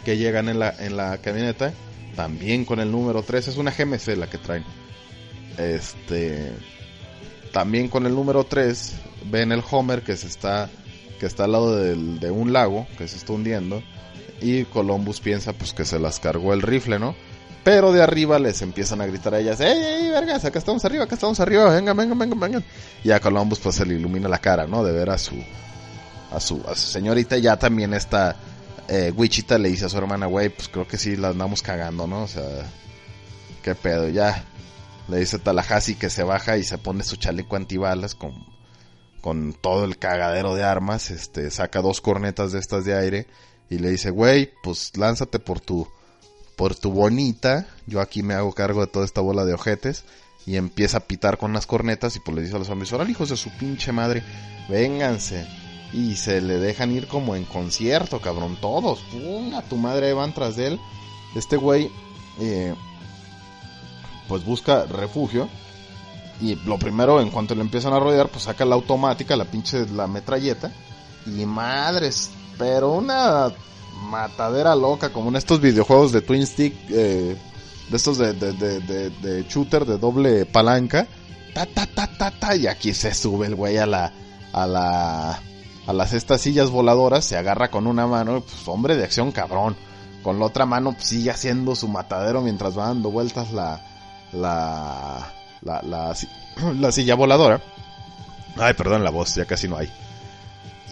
que llegan en la, en la camioneta, también con el número 3, es una GMC la que traen. Este también con el número 3 ven el Homer que se está que está al lado de un lago que se está hundiendo y Columbus piensa pues que se las cargó el rifle, ¿no? Pero de arriba les empiezan a gritar a ellas, ¡Ey, ey, vergas! Acá estamos arriba, acá estamos arriba, venga, venga, venga, venga. Y a Columbus pues se le ilumina la cara, ¿no? De ver a su, a su, a su señorita. Ya también esta eh, Wichita le dice a su hermana, güey, pues creo que sí la andamos cagando, ¿no? O sea, qué pedo, ya. Le dice Tallahassee que se baja y se pone su chaleco antibalas con, con todo el cagadero de armas. Este, saca dos cornetas de estas de aire y le dice, güey, pues lánzate por tu por tu bonita, yo aquí me hago cargo de toda esta bola de ojetes. Y empieza a pitar con las cornetas y pues le dice a los hombres, órale hijos de su pinche madre, vénganse. Y se le dejan ir como en concierto, cabrón, todos. Pum, a tu madre van tras de él. Este güey, eh, pues busca refugio. Y lo primero, en cuanto le empiezan a rodear, pues saca la automática, la pinche la metralleta. Y madres, pero una matadera loca, como en estos videojuegos de Twin Stick, eh, de estos de, de, de, shooter de doble palanca. Ta, ta, ta, ta, ta, y aquí se sube el güey a la, a la, a las estas sillas voladoras, se agarra con una mano, pues hombre de acción cabrón. Con la otra mano pues, sigue haciendo su matadero mientras va dando vueltas la, la, la, la silla voladora. Ay, perdón la voz, ya casi no hay.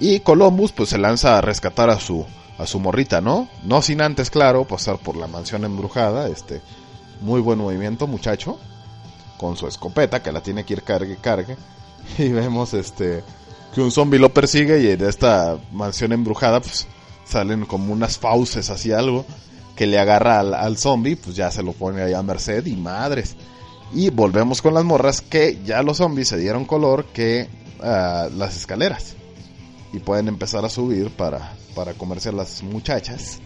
Y Columbus pues se lanza a rescatar a su a su morrita, ¿no? No sin antes, claro, pasar por la mansión embrujada, este muy buen movimiento, muchacho, con su escopeta que la tiene que ir cargue cargue y vemos este que un zombie lo persigue y en esta mansión embrujada pues salen como unas fauces así algo que le agarra al, al zombie, pues ya se lo pone ahí a merced y madres. Y volvemos con las morras que ya los zombies se dieron color que ah, las escaleras y pueden empezar a subir para, para comerse a las muchachas.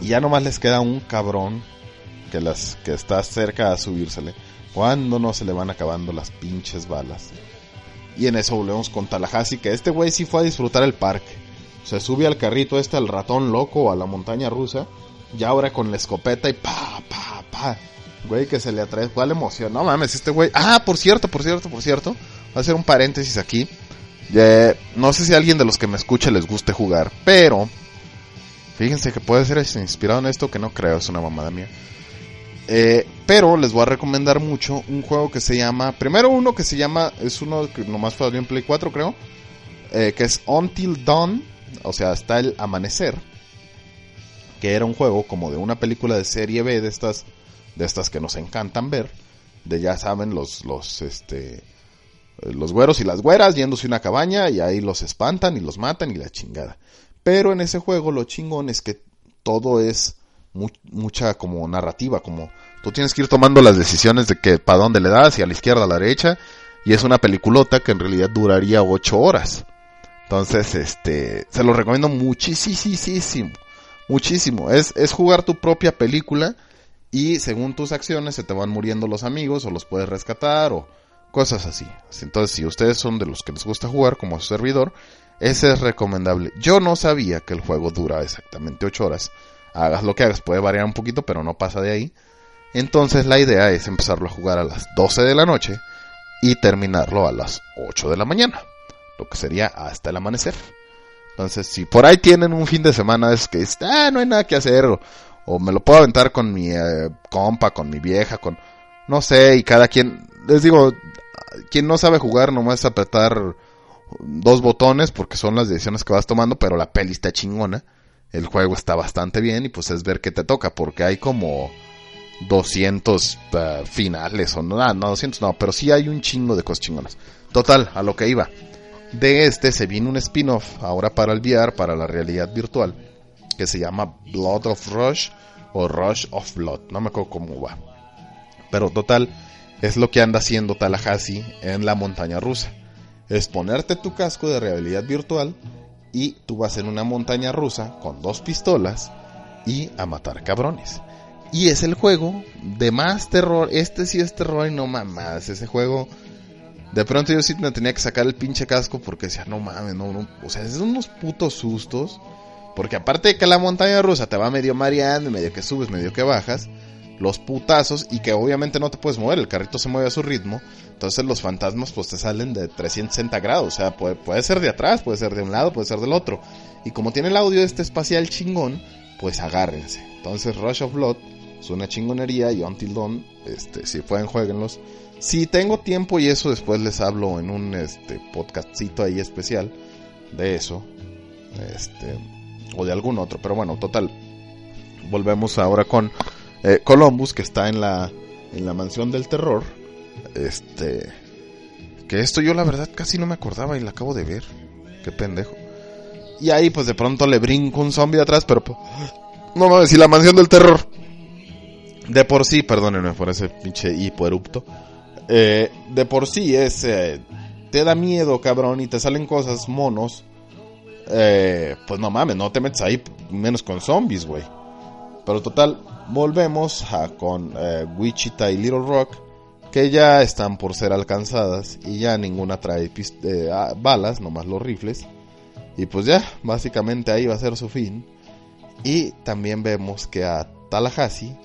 Y ya nomás les queda un cabrón que las que está cerca a subírsele. Cuando no se le van acabando las pinches balas. Y en eso volvemos con Tallahassee, que este güey sí fue a disfrutar el parque. Se sube al carrito este, al ratón loco, a la montaña rusa. Y ahora con la escopeta y pa, pa, pa. Güey, que se le atrae. ¿Cuál emoción? No mames, este güey. Ah, por cierto, por cierto, por cierto. Voy a hacer un paréntesis aquí. No sé si alguien de los que me escucha les guste jugar, pero fíjense que puede ser inspirado en esto, que no creo, es una mamada mía. Eh, pero les voy a recomendar mucho un juego que se llama, primero uno que se llama, es uno que nomás salió en Play 4 creo, eh, que es Until Dawn, o sea, hasta el amanecer, que era un juego como de una película de serie B de estas, de estas que nos encantan ver, de ya saben los, los, este, los güeros y las güeras yéndose a una cabaña y ahí los espantan y los matan y la chingada. Pero en ese juego lo chingón es que todo es mu- mucha como narrativa, como tú tienes que ir tomando las decisiones de que para dónde le das y a la izquierda, a la derecha y es una peliculota que en realidad duraría ocho horas. Entonces, este, se lo recomiendo muchísimo, muchísimo. Es, es jugar tu propia película y según tus acciones se te van muriendo los amigos o los puedes rescatar o cosas así. Entonces, si ustedes son de los que les gusta jugar como servidor, ese es recomendable. Yo no sabía que el juego dura exactamente 8 horas. Hagas lo que hagas, puede variar un poquito, pero no pasa de ahí. Entonces la idea es empezarlo a jugar a las 12 de la noche y terminarlo a las 8 de la mañana. Lo que sería hasta el amanecer. Entonces, si por ahí tienen un fin de semana es que ah, no hay nada que hacer, o, o me lo puedo aventar con mi eh, compa, con mi vieja, con no sé, y cada quien, les digo, quien no sabe jugar nomás apretar dos botones porque son las decisiones que vas tomando, pero la peli está chingona. El juego está bastante bien y pues es ver qué te toca, porque hay como 200 uh, finales o no, no 200 no, pero sí hay un chingo de cosas chingonas. Total, a lo que iba. De este se viene un spin-off ahora para el VR, para la realidad virtual, que se llama Blood of Rush o Rush of Blood, no me acuerdo cómo va. Pero total, es lo que anda haciendo Tallahassee en la montaña rusa. Es ponerte tu casco de realidad virtual y tú vas en una montaña rusa con dos pistolas y a matar cabrones. Y es el juego de más terror. Este sí es terror y no mamás. Ese juego. De pronto yo sí me tenía que sacar el pinche casco porque decía, no mames, no, no. O sea, es unos putos sustos. Porque aparte de que la montaña rusa te va medio mareando, medio que subes, medio que bajas, los putazos y que obviamente no te puedes mover, el carrito se mueve a su ritmo, entonces los fantasmas pues te salen de 360 grados, o sea, puede, puede ser de atrás, puede ser de un lado, puede ser del otro. Y como tiene el audio este espacial chingón, pues agárrense. Entonces Rush of Blood es una chingonería y Until Dawn, este, si pueden jueguenlos. Si tengo tiempo y eso después les hablo en un este podcastcito ahí especial de eso. Este o de algún otro, pero bueno, total. Volvemos ahora con eh, Columbus que está en la en la mansión del terror. Este que esto yo la verdad casi no me acordaba y la acabo de ver. Qué pendejo. Y ahí pues de pronto le brinco un zombie atrás, pero pues, no mames, y la mansión del terror. De por sí, perdónenme por ese pinche hipoerupto. Eh, de por sí es eh, te da miedo, cabrón, y te salen cosas monos. Eh, pues no mames, no te metes ahí menos con zombies, güey. Pero total, volvemos a, con eh, Wichita y Little Rock, que ya están por ser alcanzadas y ya ninguna trae eh, balas, nomás los rifles. Y pues ya, básicamente ahí va a ser su fin. Y también vemos que a Tallahassee,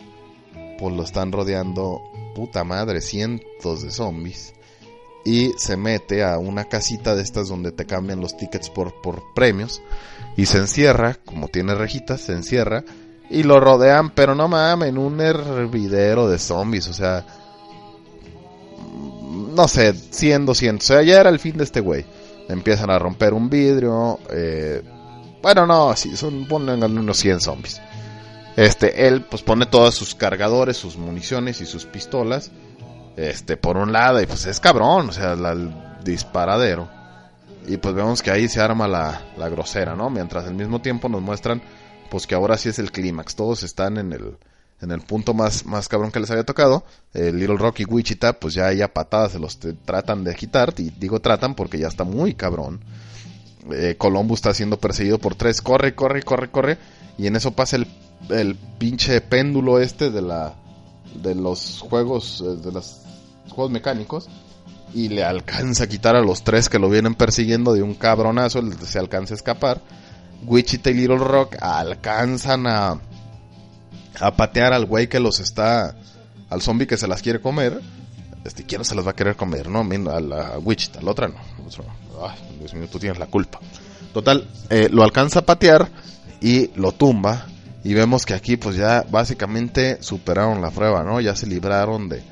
pues lo están rodeando, puta madre, cientos de zombies. Y se mete a una casita de estas donde te cambian los tickets por, por premios. Y se encierra, como tiene rejitas, se encierra. Y lo rodean, pero no mames, un hervidero de zombies. O sea, no sé, 100, 200. O sea, ya era el fin de este güey. Empiezan a romper un vidrio. Eh, bueno, no, sí, son, ponen unos 100 zombies. Este, él pues pone todos sus cargadores, sus municiones y sus pistolas. Este, por un lado, y pues es cabrón, o sea, el disparadero. Y pues vemos que ahí se arma la, la grosera, ¿no? Mientras al mismo tiempo nos muestran, pues que ahora sí es el clímax. Todos están en el, en el punto más, más cabrón que les había tocado. El Little Rock y Wichita, pues ya ahí a patadas se los tratan de quitar. Y digo tratan porque ya está muy cabrón. Eh, Colombo está siendo perseguido por tres. Corre, corre, corre, corre. Y en eso pasa el, el pinche péndulo este de la de los juegos eh, de los juegos mecánicos y le alcanza a quitar a los tres que lo vienen persiguiendo de un cabronazo, se alcanza a escapar. Wichita y Little Rock alcanzan a a patear al güey que los está al zombie que se las quiere comer. Este, ¿quién se las va a querer comer? No, a la Wichita, la otra no. mío, tú tienes la culpa. Total, eh, lo alcanza a patear y lo tumba. Y vemos que aquí pues ya básicamente superaron la prueba, ¿no? Ya se libraron de,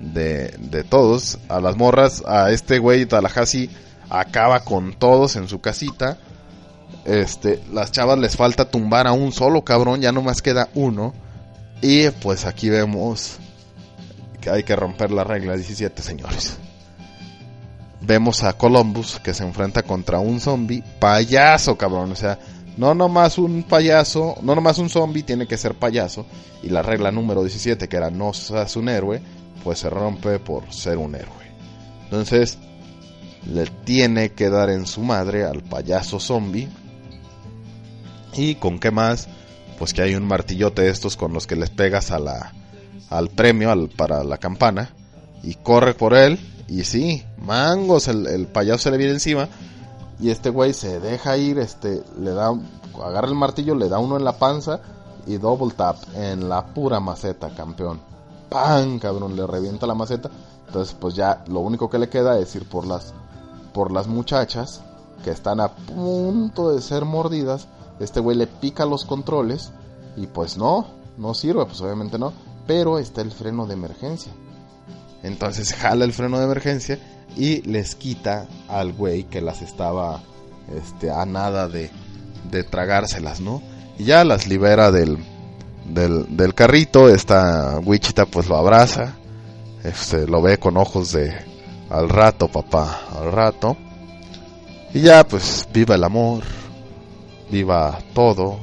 de, de todos. A las morras, a este güey Tallahassee acaba con todos en su casita. Este, las chavas les falta tumbar a un solo cabrón, ya nomás queda uno. Y pues aquí vemos que hay que romper la regla 17, señores. Vemos a Columbus que se enfrenta contra un zombie payaso, cabrón. O sea, no nomás un payaso, no nomás un zombie tiene que ser payaso. Y la regla número 17, que era no seas un héroe, pues se rompe por ser un héroe. Entonces, le tiene que dar en su madre al payaso zombie. Y con qué más, pues que hay un martillote de estos con los que les pegas a la, al premio, al, para la campana. Y corre por él. Y sí, mangos, el, el payaso se le viene encima. Y este güey se deja ir, este, le da, agarra el martillo, le da uno en la panza y double tap en la pura maceta, campeón. ¡Pam! Cabrón, le revienta la maceta. Entonces, pues ya lo único que le queda es ir por las, por las muchachas que están a punto de ser mordidas. Este güey le pica los controles y pues no, no sirve, pues obviamente no. Pero está el freno de emergencia. Entonces jala el freno de emergencia y les quita al güey que las estaba este, a nada de, de tragárselas, ¿no? Y ya las libera del, del, del carrito. Esta Wichita pues lo abraza. Este, lo ve con ojos de al rato, papá, al rato. Y ya pues viva el amor, viva todo.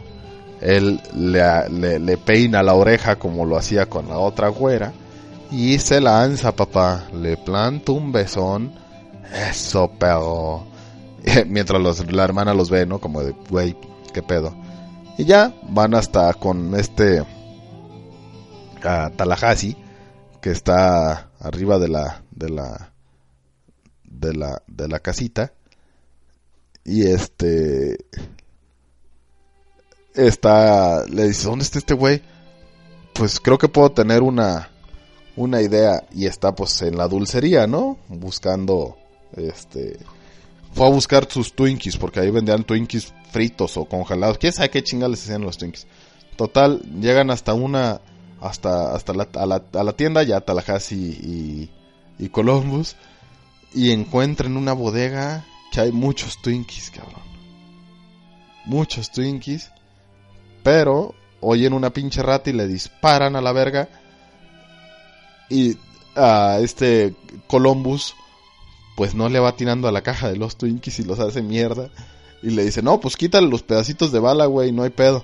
Él le, le, peina la oreja como lo hacía con la otra güera. Y se lanza, papá. Le planta un besón. Eso, pero... Mientras los- la hermana los ve, ¿no? Como de, güey, qué pedo. Y ya van hasta con este... A Tallahassee. Que está arriba de la... De la... De la, de la casita. Y este... Está... Le dice, ¿dónde está este güey? Pues creo que puedo tener una una idea y está pues en la dulcería, ¿no? Buscando este fue a buscar sus Twinkies porque ahí vendían Twinkies fritos o congelados. ¿Quién sabe qué chingados les hacían los Twinkies? Total, llegan hasta una hasta hasta la, a, la, a la tienda ya Tallahassee y, y Columbus y encuentran una bodega que hay muchos Twinkies, cabrón. Muchos Twinkies, pero oyen una pinche rata y le disparan a la verga y a este Columbus pues no le va tirando a la caja de los Twinkies y los hace mierda y le dice, "No, pues quítale los pedacitos de bala, güey, no hay pedo."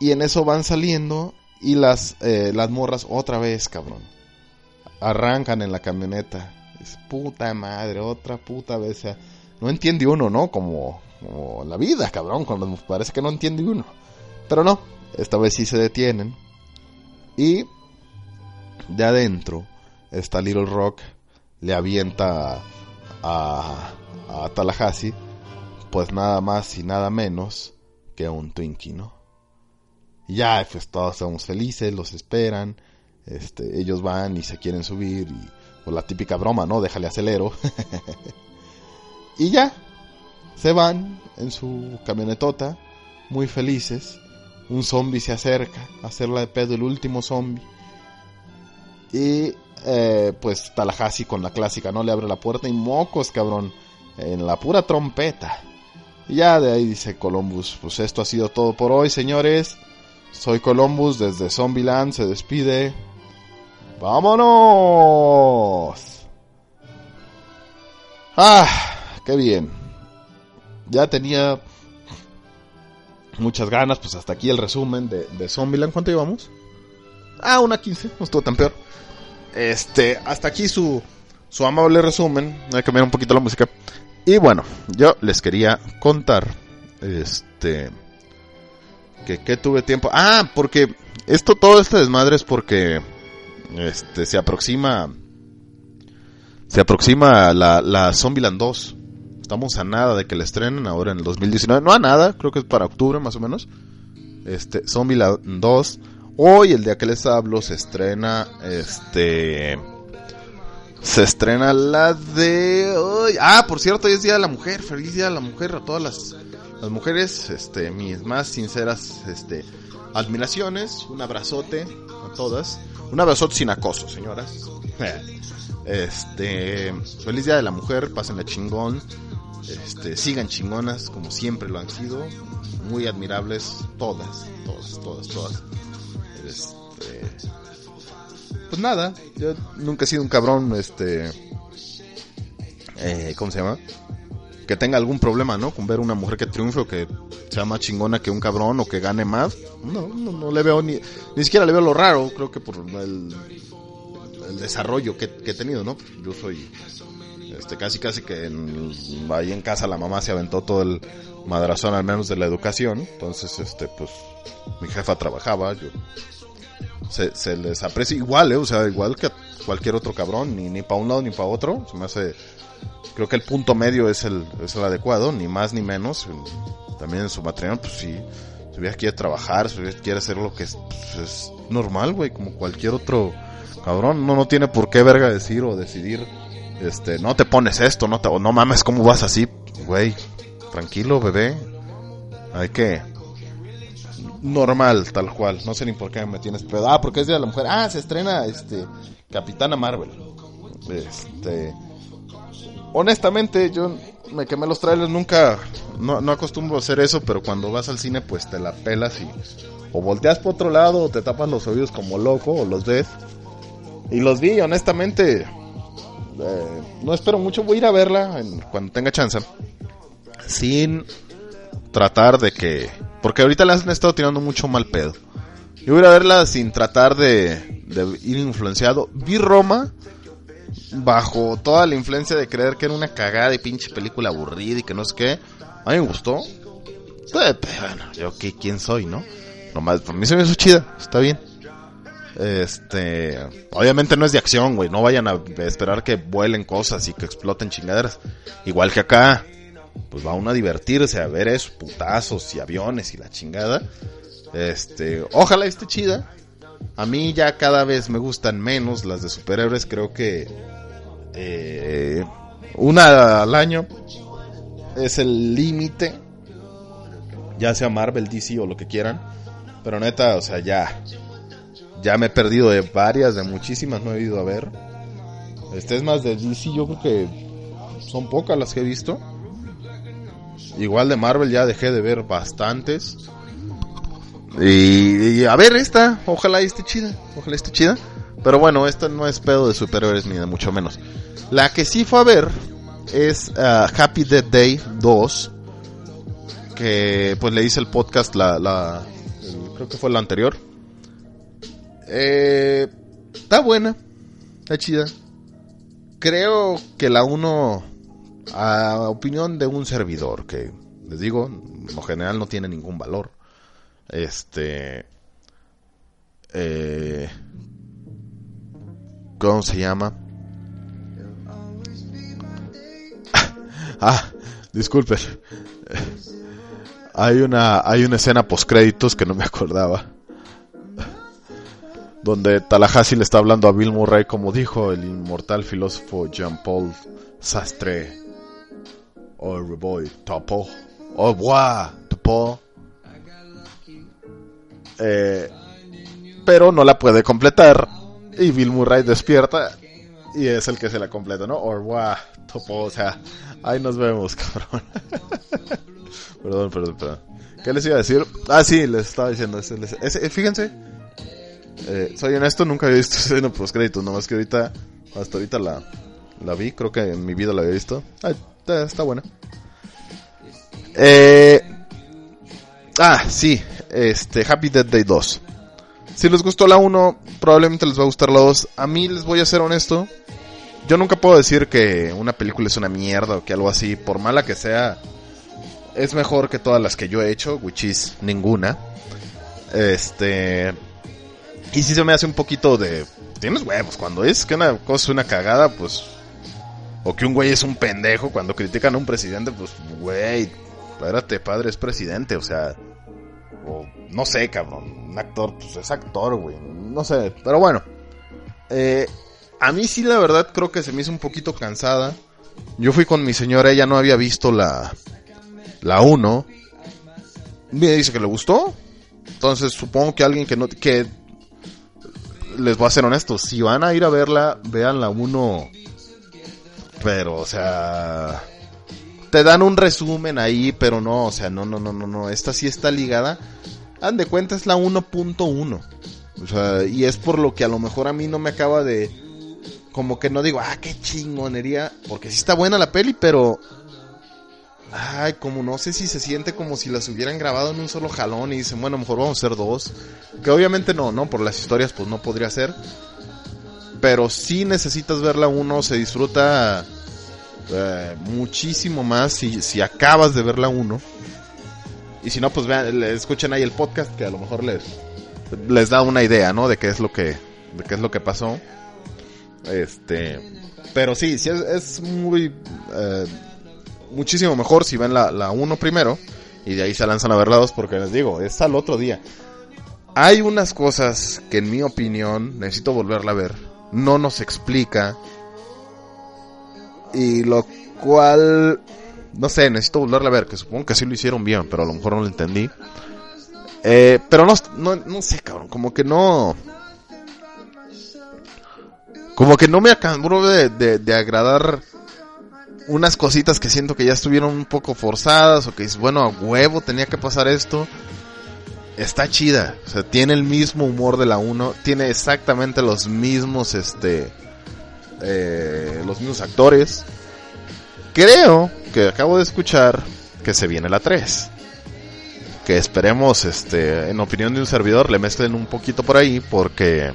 Y en eso van saliendo y las eh, las morras otra vez, cabrón. Arrancan en la camioneta. Es puta madre, otra puta vez. o sea, no entiende uno, ¿no? Como, como la vida, cabrón, cuando parece que no entiende uno. Pero no, esta vez sí se detienen. Y de adentro esta Little Rock le avienta a, a Tallahassee, pues nada más y nada menos que un Twinkie, ¿no? Y ya, pues todos estamos felices, los esperan, este, ellos van y se quieren subir y pues la típica broma, ¿no? Déjale acelero. y ya, se van en su camionetota, muy felices. Un zombie se acerca a hacerla de pedo el último zombie. Y eh, pues Tallahassee con la clásica, ¿no? Le abre la puerta y mocos, cabrón. En la pura trompeta. Y ya de ahí dice Columbus, pues esto ha sido todo por hoy, señores. Soy Columbus desde Zombieland, se despide. ¡Vámonos! ¡Ah! ¡Qué bien! Ya tenía muchas ganas, pues hasta aquí el resumen de, de Zombieland. ¿Cuánto llevamos? Ah, una 15, no estuvo tan peor. Este, hasta aquí su, su amable resumen. Hay que cambiar un poquito la música. Y bueno, yo les quería contar, este, que, que tuve tiempo. Ah, porque esto, todo este desmadre es porque, este, se aproxima, se aproxima la, la Zombieland 2. Estamos a nada de que la estrenen ahora en el 2019. No a nada, creo que es para octubre más o menos. Este, Zombieland 2. Hoy, el día que les hablo, se estrena, este... Se estrena la de... Ah, por cierto, hoy es Día de la Mujer. Feliz Día de la Mujer a todas las, las mujeres. Este, mis más sinceras este, admiraciones. Un abrazote a todas. Un abrazote sin acoso, señoras. Este, feliz Día de la Mujer, pásenla chingón. Este, sigan chingonas como siempre lo han sido. Muy admirables todas, todas, todas, todas. Este, pues nada, yo nunca he sido un cabrón, este, eh, ¿cómo se llama? Que tenga algún problema, ¿no? Con ver una mujer que triunfe o que sea más chingona que un cabrón o que gane más. No, no, no le veo ni, ni siquiera le veo lo raro, creo que por el, desarrollo que, que he tenido, ¿no? Yo soy, este, casi casi que en, ahí en casa la mamá se aventó todo el madrazón al menos de la educación, entonces, este, pues, mi jefa trabajaba, yo se, se les aprecia igual, ¿eh? o sea, igual que cualquier otro cabrón, ni, ni para un lado ni para otro. Se me hace. Creo que el punto medio es el, es el adecuado, ni más ni menos. También en su matrimonio, pues sí. Si hubiera quiere trabajar, si hubiera quiere hacer lo que es, pues, es normal, güey, como cualquier otro cabrón. No, no tiene por qué verga decir o decidir, este, no te pones esto, no te, no mames, ¿cómo vas así? Güey, tranquilo, bebé. Hay que, normal, tal cual. No sé ni por qué me tienes pedo. Ah, porque es de la Mujer. Ah, se estrena este Capitana Marvel. Este honestamente yo me quemé los trailers nunca no, no acostumbro a hacer eso, pero cuando vas al cine pues te la pelas y o volteas por otro lado o te tapas los oídos como loco o los ves. Y los vi, honestamente eh, no espero mucho, voy a ir a verla en- cuando tenga chance. Sin tratar de que porque ahorita le han estado tirando mucho mal pedo. Yo voy a verla sin tratar de, ir influenciado. Vi Roma bajo toda la influencia de creer que era una cagada de pinche película aburrida y que no sé qué. A mí me gustó. Pero Bueno, yo qué, quién soy, ¿no? Nomás, para mí se me hizo chida, está bien. Este, obviamente no es de acción, güey. No vayan a esperar que vuelen cosas y que exploten chingaderas. Igual que acá, pues va uno a divertirse, a ver eso, putazos y aviones y la chingada. Este, ojalá esté chida. A mí ya cada vez me gustan menos las de superhéroes, creo que eh, una al año es el límite. Ya sea Marvel, DC o lo que quieran. Pero neta, o sea, ya. Ya me he perdido de varias, de muchísimas no he ido a ver. Este es más de DC, yo creo que son pocas las que he visto. Igual de Marvel ya dejé de ver bastantes. Y, a ver esta, ojalá esté chida, ojalá esté chida. Pero bueno, esta no es pedo de superhéroes ni de mucho menos. La que sí fue a ver es ah, Happy Death Day 2. Que pues le hice el podcast, la, la creo que fue la anterior. Eh, está buena, está chida. Creo que la uno, a opinión de un servidor, que les digo, en lo general no tiene ningún valor. Este. Eh, ¿Cómo se llama? ah, disculpen. Hay una, hay una escena post créditos que no me acordaba. Donde Tallahassee le está hablando a Bill Murray como dijo el inmortal filósofo Jean-Paul Sastre. Oh, boy, topo. Oh, boy, topo. Eh, pero no la puede completar. Y Bill Murray despierta y es el que se la completa, ¿no? Or wow, topo, o sea, ahí nos vemos, cabrón. perdón, perdón, perdón. ¿Qué les iba a decir? Ah, sí, les estaba diciendo. Ese, ese, fíjense, eh, soy honesto, nunca había visto ese post créditos, nomás que ahorita, hasta ahorita la, la vi, creo que en mi vida la había visto. Ah, está, buena. Eh, ah, sí, este, Happy Death Day 2. Si les gustó la 1, probablemente les va a gustar la 2. A mí les voy a ser honesto. Yo nunca puedo decir que una película es una mierda o que algo así, por mala que sea, es mejor que todas las que yo he hecho, which is ninguna. Este. Y si se me hace un poquito de. Tienes huevos. Cuando es que una cosa es una cagada, pues. O que un güey es un pendejo. Cuando critican a un presidente, pues, güey. Espérate, padre, es presidente. O sea. O no sé, cabrón. Un actor, pues es actor, güey. No sé. Pero bueno. Eh, a mí sí, la verdad, creo que se me hizo un poquito cansada. Yo fui con mi señora, ella no había visto la. La 1. Me dice que le gustó. Entonces supongo que alguien que no. que les voy a ser honesto. Si van a ir a verla, vean la 1. Pero, o sea te dan un resumen ahí, pero no, o sea, no, no, no, no, no, esta sí está ligada. Han de cuenta es la 1.1. O sea, y es por lo que a lo mejor a mí no me acaba de como que no digo, ah, qué chingonería, porque sí está buena la peli, pero ay, como no sé si se siente como si las hubieran grabado en un solo jalón y dicen, bueno, mejor vamos a hacer dos. Que obviamente no, no, por las historias pues no podría ser. Pero si necesitas verla uno, se disfruta eh, muchísimo más si, si acabas de ver la 1. Y si no, pues vean, escuchen ahí el podcast que a lo mejor les, les da una idea, ¿no? De qué es lo que, de qué es lo que pasó. Este, pero sí, sí es, muy, eh, muchísimo mejor si ven la 1 primero y de ahí se lanzan a ver la 2 porque les digo, es al otro día. Hay unas cosas que en mi opinión necesito volverla a ver. No nos explica y lo cual, no sé, necesito volverla a ver, que supongo que sí lo hicieron bien, pero a lo mejor no lo entendí. Eh, pero no, no, no sé, cabrón, como que no... Como que no me acabó de, de, agradar unas cositas que siento que ya estuvieron un poco forzadas o que es bueno, a huevo tenía que pasar esto. Está chida, o sea, tiene el mismo humor de la 1, tiene exactamente los mismos, este, eh, los mismos actores. Creo que acabo de escuchar que se viene la 3. Que esperemos, este, en opinión de un servidor, le mezclen un poquito por ahí porque...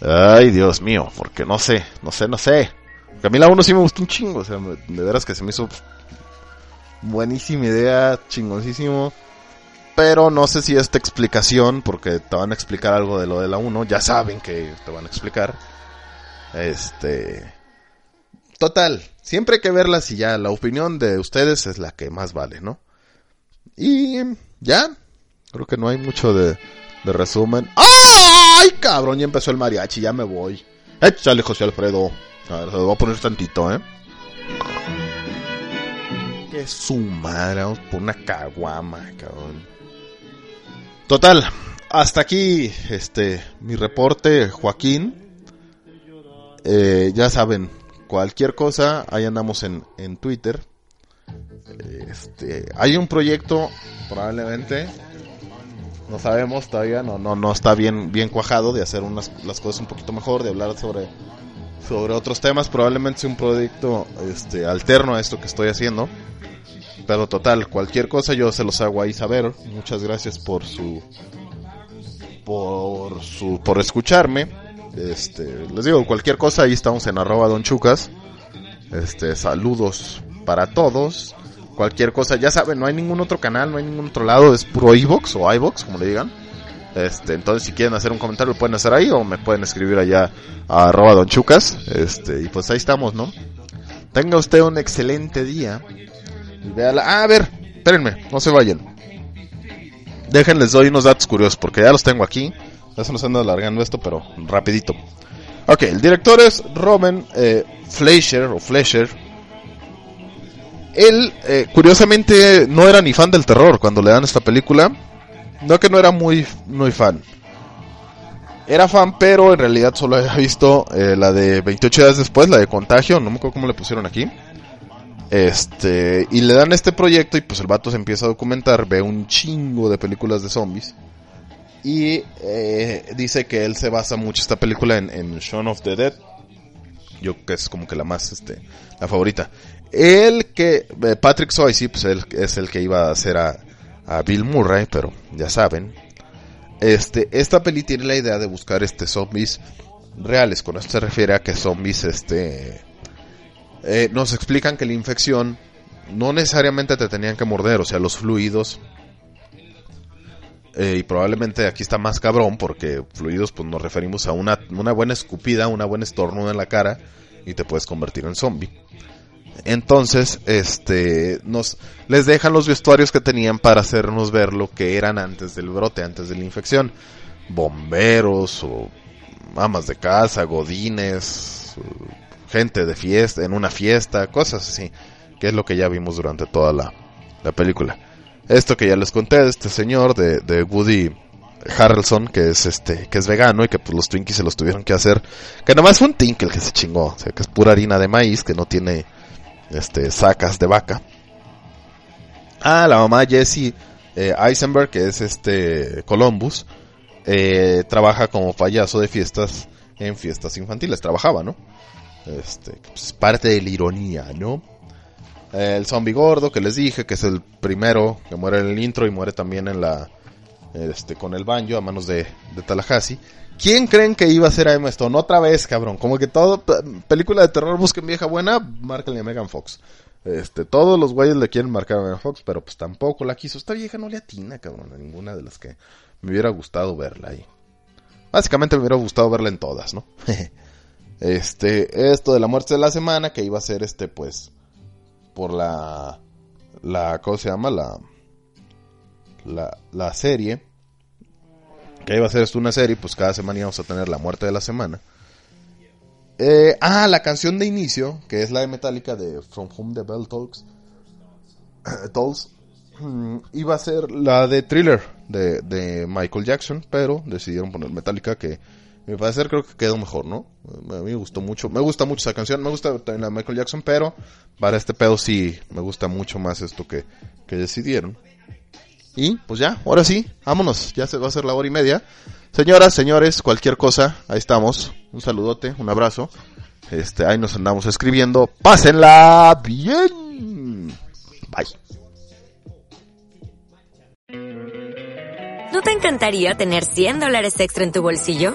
Ay, Dios mío, porque no sé, no sé, no sé. Porque a mí la 1 sí me gustó un chingo, o sea, de veras que se me hizo buenísima idea, chingoncísimo. Pero no sé si esta explicación, porque te van a explicar algo de lo de la 1, ya saben que te van a explicar. Este. Total, siempre hay que verlas y ya la opinión de ustedes es la que más vale, ¿no? Y ya, creo que no hay mucho de, de resumen. ¡Ay, cabrón! Ya empezó el mariachi, ya me voy. Échale, José Alfredo. A ver, lo voy a poner tantito, ¿eh? Que su madre, vamos por una caguama, cabrón. Total, hasta aquí, este, mi reporte, Joaquín. Eh, ya saben, cualquier cosa, ahí andamos en, en Twitter. Este, hay un proyecto, probablemente, no sabemos todavía, no, no, no está bien, bien cuajado de hacer unas, las cosas un poquito mejor, de hablar sobre, sobre otros temas, probablemente sea un proyecto este, alterno a esto que estoy haciendo. Pero total, cualquier cosa yo se los hago ahí saber. Muchas gracias por su por su por escucharme. Este, les digo, cualquier cosa, ahí estamos en arroba don chucas. Este, saludos para todos. Cualquier cosa, ya saben, no hay ningún otro canal, no hay ningún otro lado, es puro iBox o iBox, como le digan. Este, entonces si quieren hacer un comentario lo pueden hacer ahí o me pueden escribir allá a arroba don chucas. Este, y pues ahí estamos, ¿no? Tenga usted un excelente día. Y véala. Ah, a ver, espérenme, no se vayan. Déjenles doy unos datos curiosos porque ya los tengo aquí. Ya se nos anda alargando esto, pero rapidito. Ok, el director es Robin eh, Fleischer o Fleischer. Él, eh, curiosamente, no era ni fan del terror cuando le dan esta película. No que no era muy, muy fan. Era fan, pero en realidad solo había visto eh, la de 28 días después, la de Contagio, no me acuerdo cómo le pusieron aquí. Este, y le dan este proyecto y pues el vato se empieza a documentar, ve un chingo de películas de zombies. Y eh, dice que él se basa mucho esta película en, en Shaun of the Dead. Yo que es como que la más, este, la favorita. El que, eh, Patrick Swayze, pues él es el que iba a hacer a, a Bill Murray, pero ya saben. Este, esta peli tiene la idea de buscar este zombies reales. Con esto se refiere a que zombies, este, eh, nos explican que la infección no necesariamente te tenían que morder, o sea, los fluidos. eh, y probablemente aquí está más cabrón porque fluidos pues nos referimos a una, una buena escupida, una buena estornuda en la cara y te puedes convertir en zombie. Entonces, este, nos, les dejan los vestuarios que tenían para hacernos ver lo que eran antes del brote, antes de la infección. Bomberos o amas de casa, godines, gente de fiesta, en una fiesta, cosas así, que es lo que ya vimos durante toda la, la película. Esto que ya les conté de este señor, de, de Woody Harrelson, que es este, que es vegano y que pues los Twinkies se los tuvieron que hacer, que nomás fue un Tinkle que se chingó, o sea que es pura harina de maíz, que no tiene este sacas de vaca. Ah, la mamá Jessie eh, Eisenberg, que es este Columbus, eh, trabaja como payaso de fiestas en fiestas infantiles, trabajaba, ¿no? Este, pues, es parte de la ironía, ¿no? El zombie gordo que les dije, que es el primero que muere en el intro y muere también en la, este, con el banjo a manos de, de Tallahassee. ¿Quién creen que iba a ser a Emma Stone? Otra vez, cabrón. Como que todo, película de terror, busquen vieja buena, márquenle a Megan Fox. Este, todos los güeyes le quieren marcar a Megan Fox, pero pues tampoco la quiso. Esta vieja no le atina, cabrón, a ninguna de las que me hubiera gustado verla ahí. Básicamente me hubiera gustado verla en todas, ¿no? este, esto de la muerte de la semana, que iba a ser este, pues, por la, la, ¿cómo se llama? La, la, la serie que iba a ser esto una serie, pues cada semana íbamos a tener la muerte de la semana. Eh, ah, la canción de inicio, que es la de Metallica de From Whom the Bell Talks, Tolls, iba a ser la de Thriller de, de Michael Jackson, pero decidieron poner Metallica que me parecer creo que quedó mejor, ¿no? A mí me gustó mucho, me gusta mucho esa canción, me gusta también la de Michael Jackson, pero para este pedo sí me gusta mucho más esto que, que decidieron. Y pues ya, ahora sí, vámonos, ya se va a hacer la hora y media. Señoras, señores, cualquier cosa, ahí estamos. Un saludote, un abrazo. Este, ahí nos andamos escribiendo. Pásenla bien. Bye. ¿No te encantaría tener 100 dólares extra en tu bolsillo?